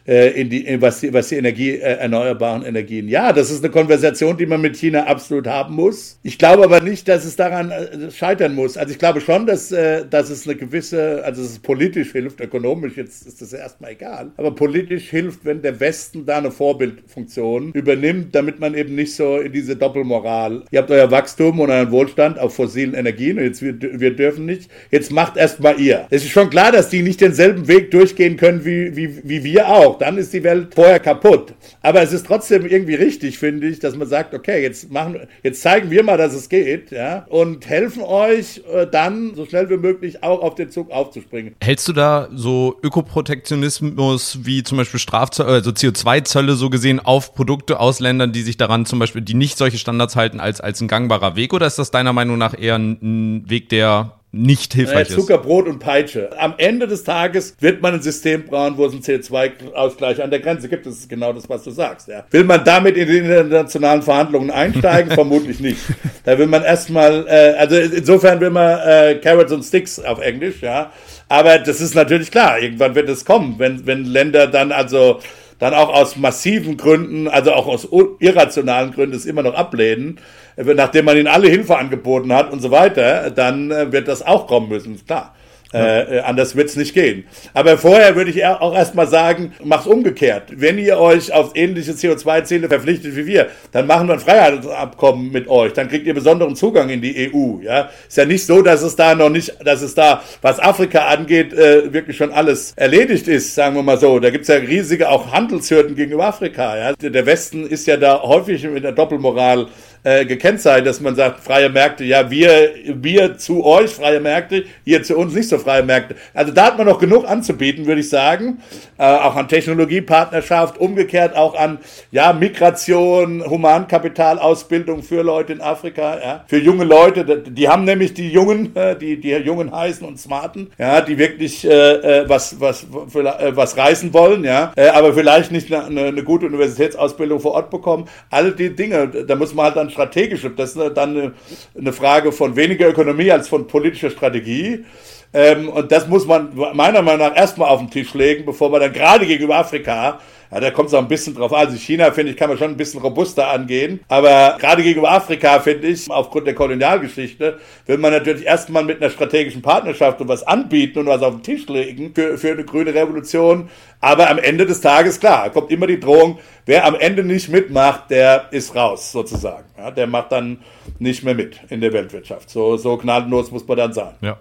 [SPEAKER 3] äh, in die, in was die, was die Energie, äh, erneuerbaren Energien. Ja, das ist eine Konversation, die man mit China absolut haben muss. Ich glaube aber nicht, dass es daran äh, scheitern muss. Also ich glaube schon, dass, äh, dass es eine gewisse, also es politisch hilft, ökonomisch jetzt ist das erstmal egal. Aber politisch hilft, wenn der Westen da eine Vorbildfunktion übernimmt damit man eben nicht so in diese Doppelmoral. Ihr habt euer Wachstum und euren Wohlstand auf fossilen Energien und jetzt wir, wir dürfen nicht. Jetzt macht erstmal ihr. Es ist schon klar, dass die nicht denselben Weg durchgehen können wie, wie, wie wir auch. Dann ist die Welt vorher kaputt. Aber es ist trotzdem irgendwie richtig, finde ich, dass man sagt, okay, jetzt machen, jetzt zeigen wir mal, dass es geht, ja, und helfen euch äh, dann so schnell wie möglich auch auf den Zug aufzuspringen.
[SPEAKER 4] Hältst du da so Ökoprotektionismus wie zum Beispiel Strafzölle, also CO2-Zölle so gesehen auf Produkte aus Ländern die sich daran zum Beispiel, die nicht solche Standards halten, als, als ein gangbarer Weg? Oder ist das deiner Meinung nach eher ein, ein Weg, der nicht hilfreich
[SPEAKER 3] naja, ist. Brot und Peitsche. Am Ende des Tages wird man ein System brauchen, wo es einen CO2-Ausgleich an der Grenze gibt. Das ist genau das, was du sagst. Ja. Will man damit in die internationalen Verhandlungen einsteigen? Vermutlich nicht. Da will man erstmal, äh, also insofern will man äh, Carrots und Sticks auf Englisch, ja. Aber das ist natürlich klar, irgendwann wird es kommen, wenn, wenn Länder dann also dann auch aus massiven Gründen, also auch aus irrationalen Gründen es immer noch ablehnen, äh, nachdem man ihnen alle Hilfe angeboten hat und so weiter, dann äh, wird das auch kommen müssen, klar. Äh, äh, anders wird's nicht gehen. Aber vorher würde ich auch erstmal sagen, mach's umgekehrt. Wenn ihr euch auf ähnliche CO2-Ziele verpflichtet wie wir, dann machen wir ein Freihandelsabkommen mit euch. Dann kriegt ihr besonderen Zugang in die EU. Ja, ist ja nicht so, dass es da noch nicht, dass es da, was Afrika angeht, äh, wirklich schon alles erledigt ist, sagen wir mal so. Da gibt's ja riesige auch Handelshürden gegenüber Afrika. Ja, der Westen ist ja da häufig mit der Doppelmoral äh, gekennzeichnet, dass man sagt, freie Märkte, ja, wir, wir zu euch freie Märkte, ihr zu uns nicht so freie Märkte. Also da hat man noch genug anzubieten, würde ich sagen. Äh, auch an Technologiepartnerschaft, umgekehrt auch an ja, Migration, Humankapitalausbildung für Leute in Afrika, ja, für junge Leute. Die haben nämlich die Jungen, äh, die, die Jungen heißen und Smarten, ja, die wirklich äh, äh was, was, für, was reißen wollen, ja, aber vielleicht nicht eine, eine gute Universitätsausbildung vor Ort bekommen. All die Dinge, da muss man halt dann strategische. Das ist dann eine, Frage von weniger Ökonomie als von politischer Strategie. Ähm, und das muss man meiner Meinung nach erstmal auf den Tisch legen, bevor man dann gerade gegenüber Afrika ja, da kommt es auch ein bisschen drauf an. Also China, finde ich, kann man schon ein bisschen robuster angehen. Aber gerade gegenüber Afrika, finde ich, aufgrund der Kolonialgeschichte, will man natürlich erstmal mit einer strategischen Partnerschaft und was anbieten und was auf den Tisch legen für, für eine grüne Revolution. Aber am Ende des Tages, klar, kommt immer die Drohung, wer am Ende nicht mitmacht, der ist raus, sozusagen. Ja, der macht dann nicht mehr mit in der Weltwirtschaft. So, so gnadenlos muss man dann sein.
[SPEAKER 1] Ja.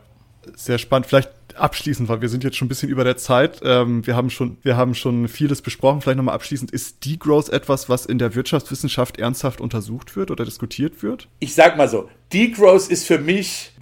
[SPEAKER 1] Sehr spannend. Vielleicht abschließend, weil wir sind jetzt schon ein bisschen über der Zeit. Ähm, wir haben schon, wir haben schon vieles besprochen. Vielleicht nochmal abschließend. Ist Degrowth etwas, was in der Wirtschaftswissenschaft ernsthaft untersucht wird oder diskutiert wird?
[SPEAKER 3] Ich sag mal so. Degrowth ist für mich,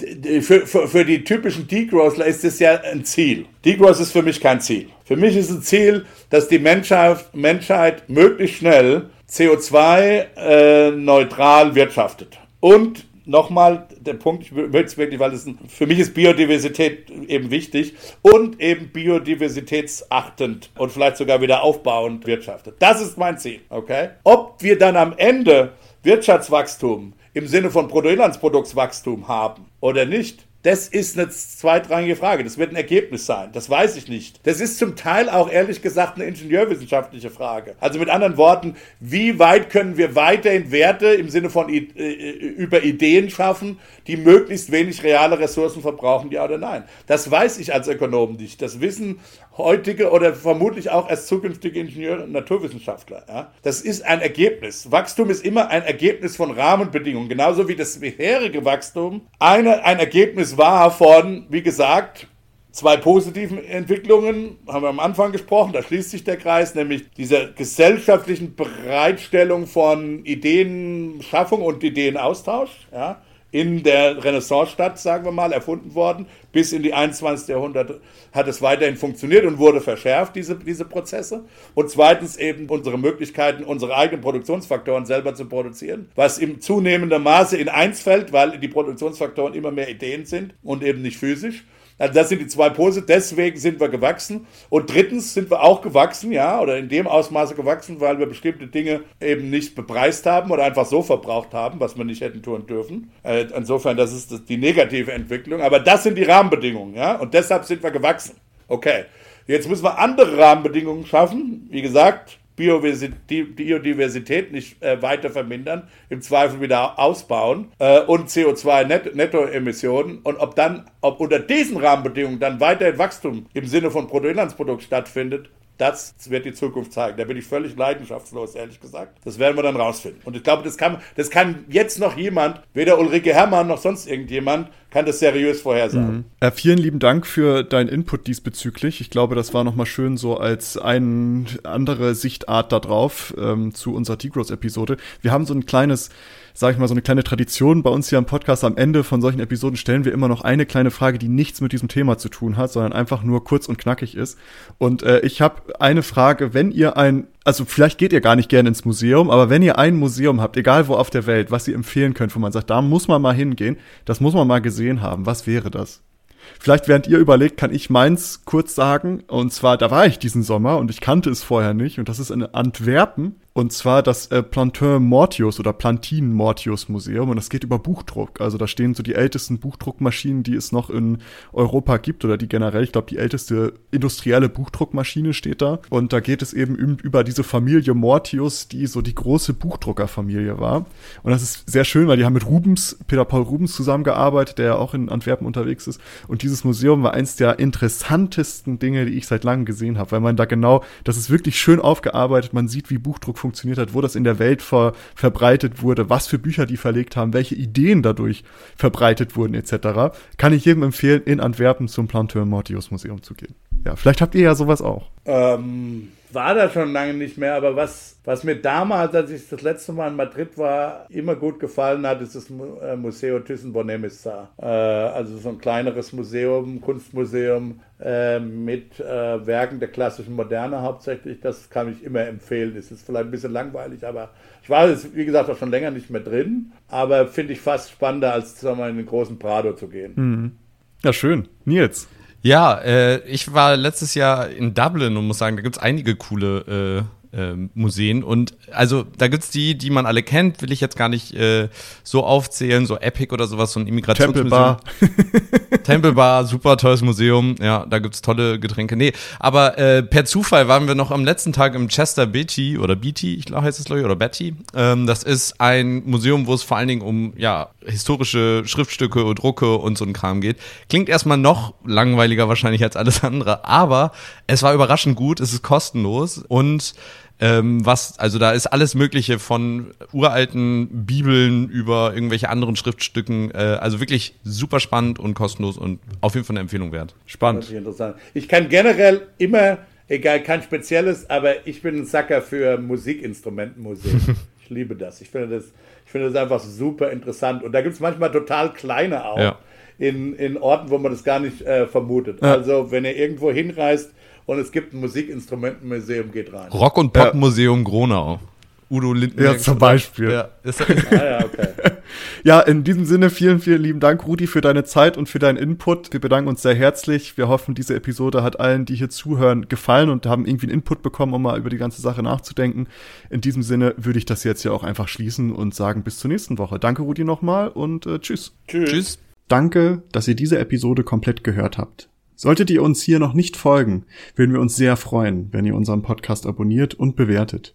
[SPEAKER 3] für, für, für die typischen Degrowthler ist es ja ein Ziel. Degrowth ist für mich kein Ziel. Für mich ist ein Ziel, dass die Menschheit, Menschheit möglichst schnell CO2-neutral äh, wirtschaftet. Und nochmal der Punkt, ich will es wirklich, weil es für mich ist Biodiversität eben wichtig und eben biodiversitätsachtend und vielleicht sogar wieder aufbauend wirtschaftet. Das ist mein Ziel, okay? Ob wir dann am Ende Wirtschaftswachstum im Sinne von Bruttoinlandsproduktswachstum haben oder nicht, das ist eine zweitrangige Frage. Das wird ein Ergebnis sein. Das weiß ich nicht. Das ist zum Teil auch ehrlich gesagt eine ingenieurwissenschaftliche Frage. Also mit anderen Worten, wie weit können wir weiterhin Werte im Sinne von äh, über Ideen schaffen, die möglichst wenig reale Ressourcen verbrauchen, ja oder nein? Das weiß ich als Ökonom nicht. Das wissen heutige oder vermutlich auch erst zukünftige Ingenieure und Naturwissenschaftler. Ja? Das ist ein Ergebnis. Wachstum ist immer ein Ergebnis von Rahmenbedingungen, genauso wie das bisherige Wachstum eine, ein Ergebnis war von, wie gesagt, zwei positiven Entwicklungen, haben wir am Anfang gesprochen, da schließt sich der Kreis, nämlich dieser gesellschaftlichen Bereitstellung von Ideenschaffung und Ideenaustausch. Ja? In der Renaissance-Stadt, sagen wir mal, erfunden worden. Bis in die 21. Jahrhundert hat es weiterhin funktioniert und wurde verschärft, diese, diese Prozesse. Und zweitens eben unsere Möglichkeiten, unsere eigenen Produktionsfaktoren selber zu produzieren, was im zunehmenden Maße in eins fällt, weil die Produktionsfaktoren immer mehr Ideen sind und eben nicht physisch. Also das sind die zwei Pose, deswegen sind wir gewachsen. Und drittens sind wir auch gewachsen, ja, oder in dem Ausmaße gewachsen, weil wir bestimmte Dinge eben nicht bepreist haben oder einfach so verbraucht haben, was wir nicht hätten tun dürfen. Äh, insofern, das ist die negative Entwicklung. Aber das sind die Rahmenbedingungen, ja, und deshalb sind wir gewachsen. Okay. Jetzt müssen wir andere Rahmenbedingungen schaffen. Wie gesagt, Biodiversität nicht äh, weiter vermindern, im Zweifel wieder ausbauen äh, und CO2-Nettoemissionen. Und ob dann, ob unter diesen Rahmenbedingungen dann weiterhin Wachstum im Sinne von Bruttoinlandsprodukt stattfindet, das wird die Zukunft zeigen. Da bin ich völlig leidenschaftslos, ehrlich gesagt. Das werden wir dann rausfinden. Und ich glaube, das kann, das kann jetzt noch jemand, weder Ulrike Herrmann noch sonst irgendjemand, kann das seriös vorhersagen. Mhm.
[SPEAKER 1] Äh, vielen lieben Dank für deinen Input diesbezüglich. Ich glaube, das war nochmal schön so als eine andere Sichtart darauf ähm, zu unserer T-Growth-Episode. Wir haben so ein kleines sage ich mal, so eine kleine Tradition bei uns hier am Podcast. Am Ende von solchen Episoden stellen wir immer noch eine kleine Frage, die nichts mit diesem Thema zu tun hat, sondern einfach nur kurz und knackig ist. Und äh, ich habe eine Frage, wenn ihr ein, also vielleicht geht ihr gar nicht gerne ins Museum, aber wenn ihr ein Museum habt, egal wo auf der Welt, was ihr empfehlen könnt, wo man sagt, da muss man mal hingehen, das muss man mal gesehen haben, was wäre das? Vielleicht während ihr überlegt, kann ich meins kurz sagen. Und zwar, da war ich diesen Sommer und ich kannte es vorher nicht. Und das ist in Antwerpen. Und zwar das äh, Plantin Mortius oder Plantin Mortius Museum. Und das geht über Buchdruck. Also da stehen so die ältesten Buchdruckmaschinen, die es noch in Europa gibt. Oder die generell, ich glaube, die älteste industrielle Buchdruckmaschine steht da. Und da geht es eben über diese Familie Mortius, die so die große Buchdruckerfamilie war. Und das ist sehr schön, weil die haben mit Rubens, Peter Paul Rubens zusammengearbeitet, der ja auch in Antwerpen unterwegs ist. Und dieses Museum war eins der interessantesten Dinge, die ich seit langem gesehen habe, weil man da genau, das ist wirklich schön aufgearbeitet. Man sieht, wie Buchdruck funktioniert hat, wo das in der Welt ver verbreitet wurde, was für Bücher die verlegt haben, welche Ideen dadurch verbreitet wurden etc. Kann ich jedem empfehlen, in Antwerpen zum Planteur Mortius Museum zu gehen. Ja, vielleicht habt ihr ja sowas auch.
[SPEAKER 3] Ähm, war da schon lange nicht mehr, aber was, was mir damals, als ich das letzte Mal in Madrid war, immer gut gefallen hat, ist das äh, Museo Thyssen-Bornemisza. Äh, also so ein kleineres Museum, Kunstmuseum äh, mit äh, Werken der klassischen Moderne hauptsächlich. Das kann ich immer empfehlen. Es ist vielleicht ein bisschen langweilig, aber ich war jetzt, wie gesagt, auch schon länger nicht mehr drin, aber finde ich fast spannender, als sagen wir, in den großen Prado zu gehen.
[SPEAKER 1] Mhm. Ja, schön. Nils.
[SPEAKER 4] Ja, äh, ich war letztes Jahr in Dublin und muss sagen, da gibt es einige coole äh, ähm, Museen. Und also da gibt es die, die man alle kennt, will ich jetzt gar nicht äh, so aufzählen, so Epic oder sowas, so ein Immigrationsmuseum.
[SPEAKER 1] Temple
[SPEAKER 4] Bar. Temple Bar, super tolles Museum. Ja, da gibt es tolle Getränke. Nee, aber äh, per Zufall waren wir noch am letzten Tag im Chester Beatty oder Beatty, ich glaube heißt es glaube ich, oder Betty. Ähm, das ist ein Museum, wo es vor allen Dingen um ja historische Schriftstücke und Drucke und so ein Kram geht. Klingt erstmal noch langweiliger wahrscheinlich als alles andere, aber es war überraschend gut, es ist kostenlos und ähm, was, also da ist alles Mögliche von uralten Bibeln über irgendwelche anderen Schriftstücken. Äh, also wirklich super spannend und kostenlos und auf jeden Fall eine Empfehlung wert.
[SPEAKER 3] Spannend. interessant. Ich kann generell immer, egal, kein spezielles, aber ich bin ein Sacker für Musikinstrumentenmuseen. ich liebe das. Ich finde das, finde das einfach super interessant. Und da gibt es manchmal total kleine auch. Ja. In, in Orten, wo man das gar nicht äh, vermutet. Ja. Also, wenn ihr irgendwo hinreist, und es gibt ein Musikinstrumentenmuseum, geht rein.
[SPEAKER 4] Rock- und Popmuseum ja. Gronau.
[SPEAKER 1] Udo Lindenberg. Ja, zum Beispiel. Ja,
[SPEAKER 3] ist das, ah, ja, okay.
[SPEAKER 1] Ja, in diesem Sinne vielen, vielen lieben Dank, Rudi, für deine Zeit und für deinen Input. Wir bedanken uns sehr herzlich. Wir hoffen, diese Episode hat allen, die hier zuhören, gefallen und haben irgendwie einen Input bekommen, um mal über die ganze Sache nachzudenken. In diesem Sinne würde ich das jetzt ja auch einfach schließen und sagen bis zur nächsten Woche. Danke, Rudi, nochmal und äh, tschüss.
[SPEAKER 3] Tschüss.
[SPEAKER 4] Tschüss.
[SPEAKER 1] Danke, dass ihr diese Episode komplett gehört habt. Solltet ihr uns hier noch nicht folgen, würden wir uns sehr freuen, wenn ihr unseren Podcast abonniert und bewertet.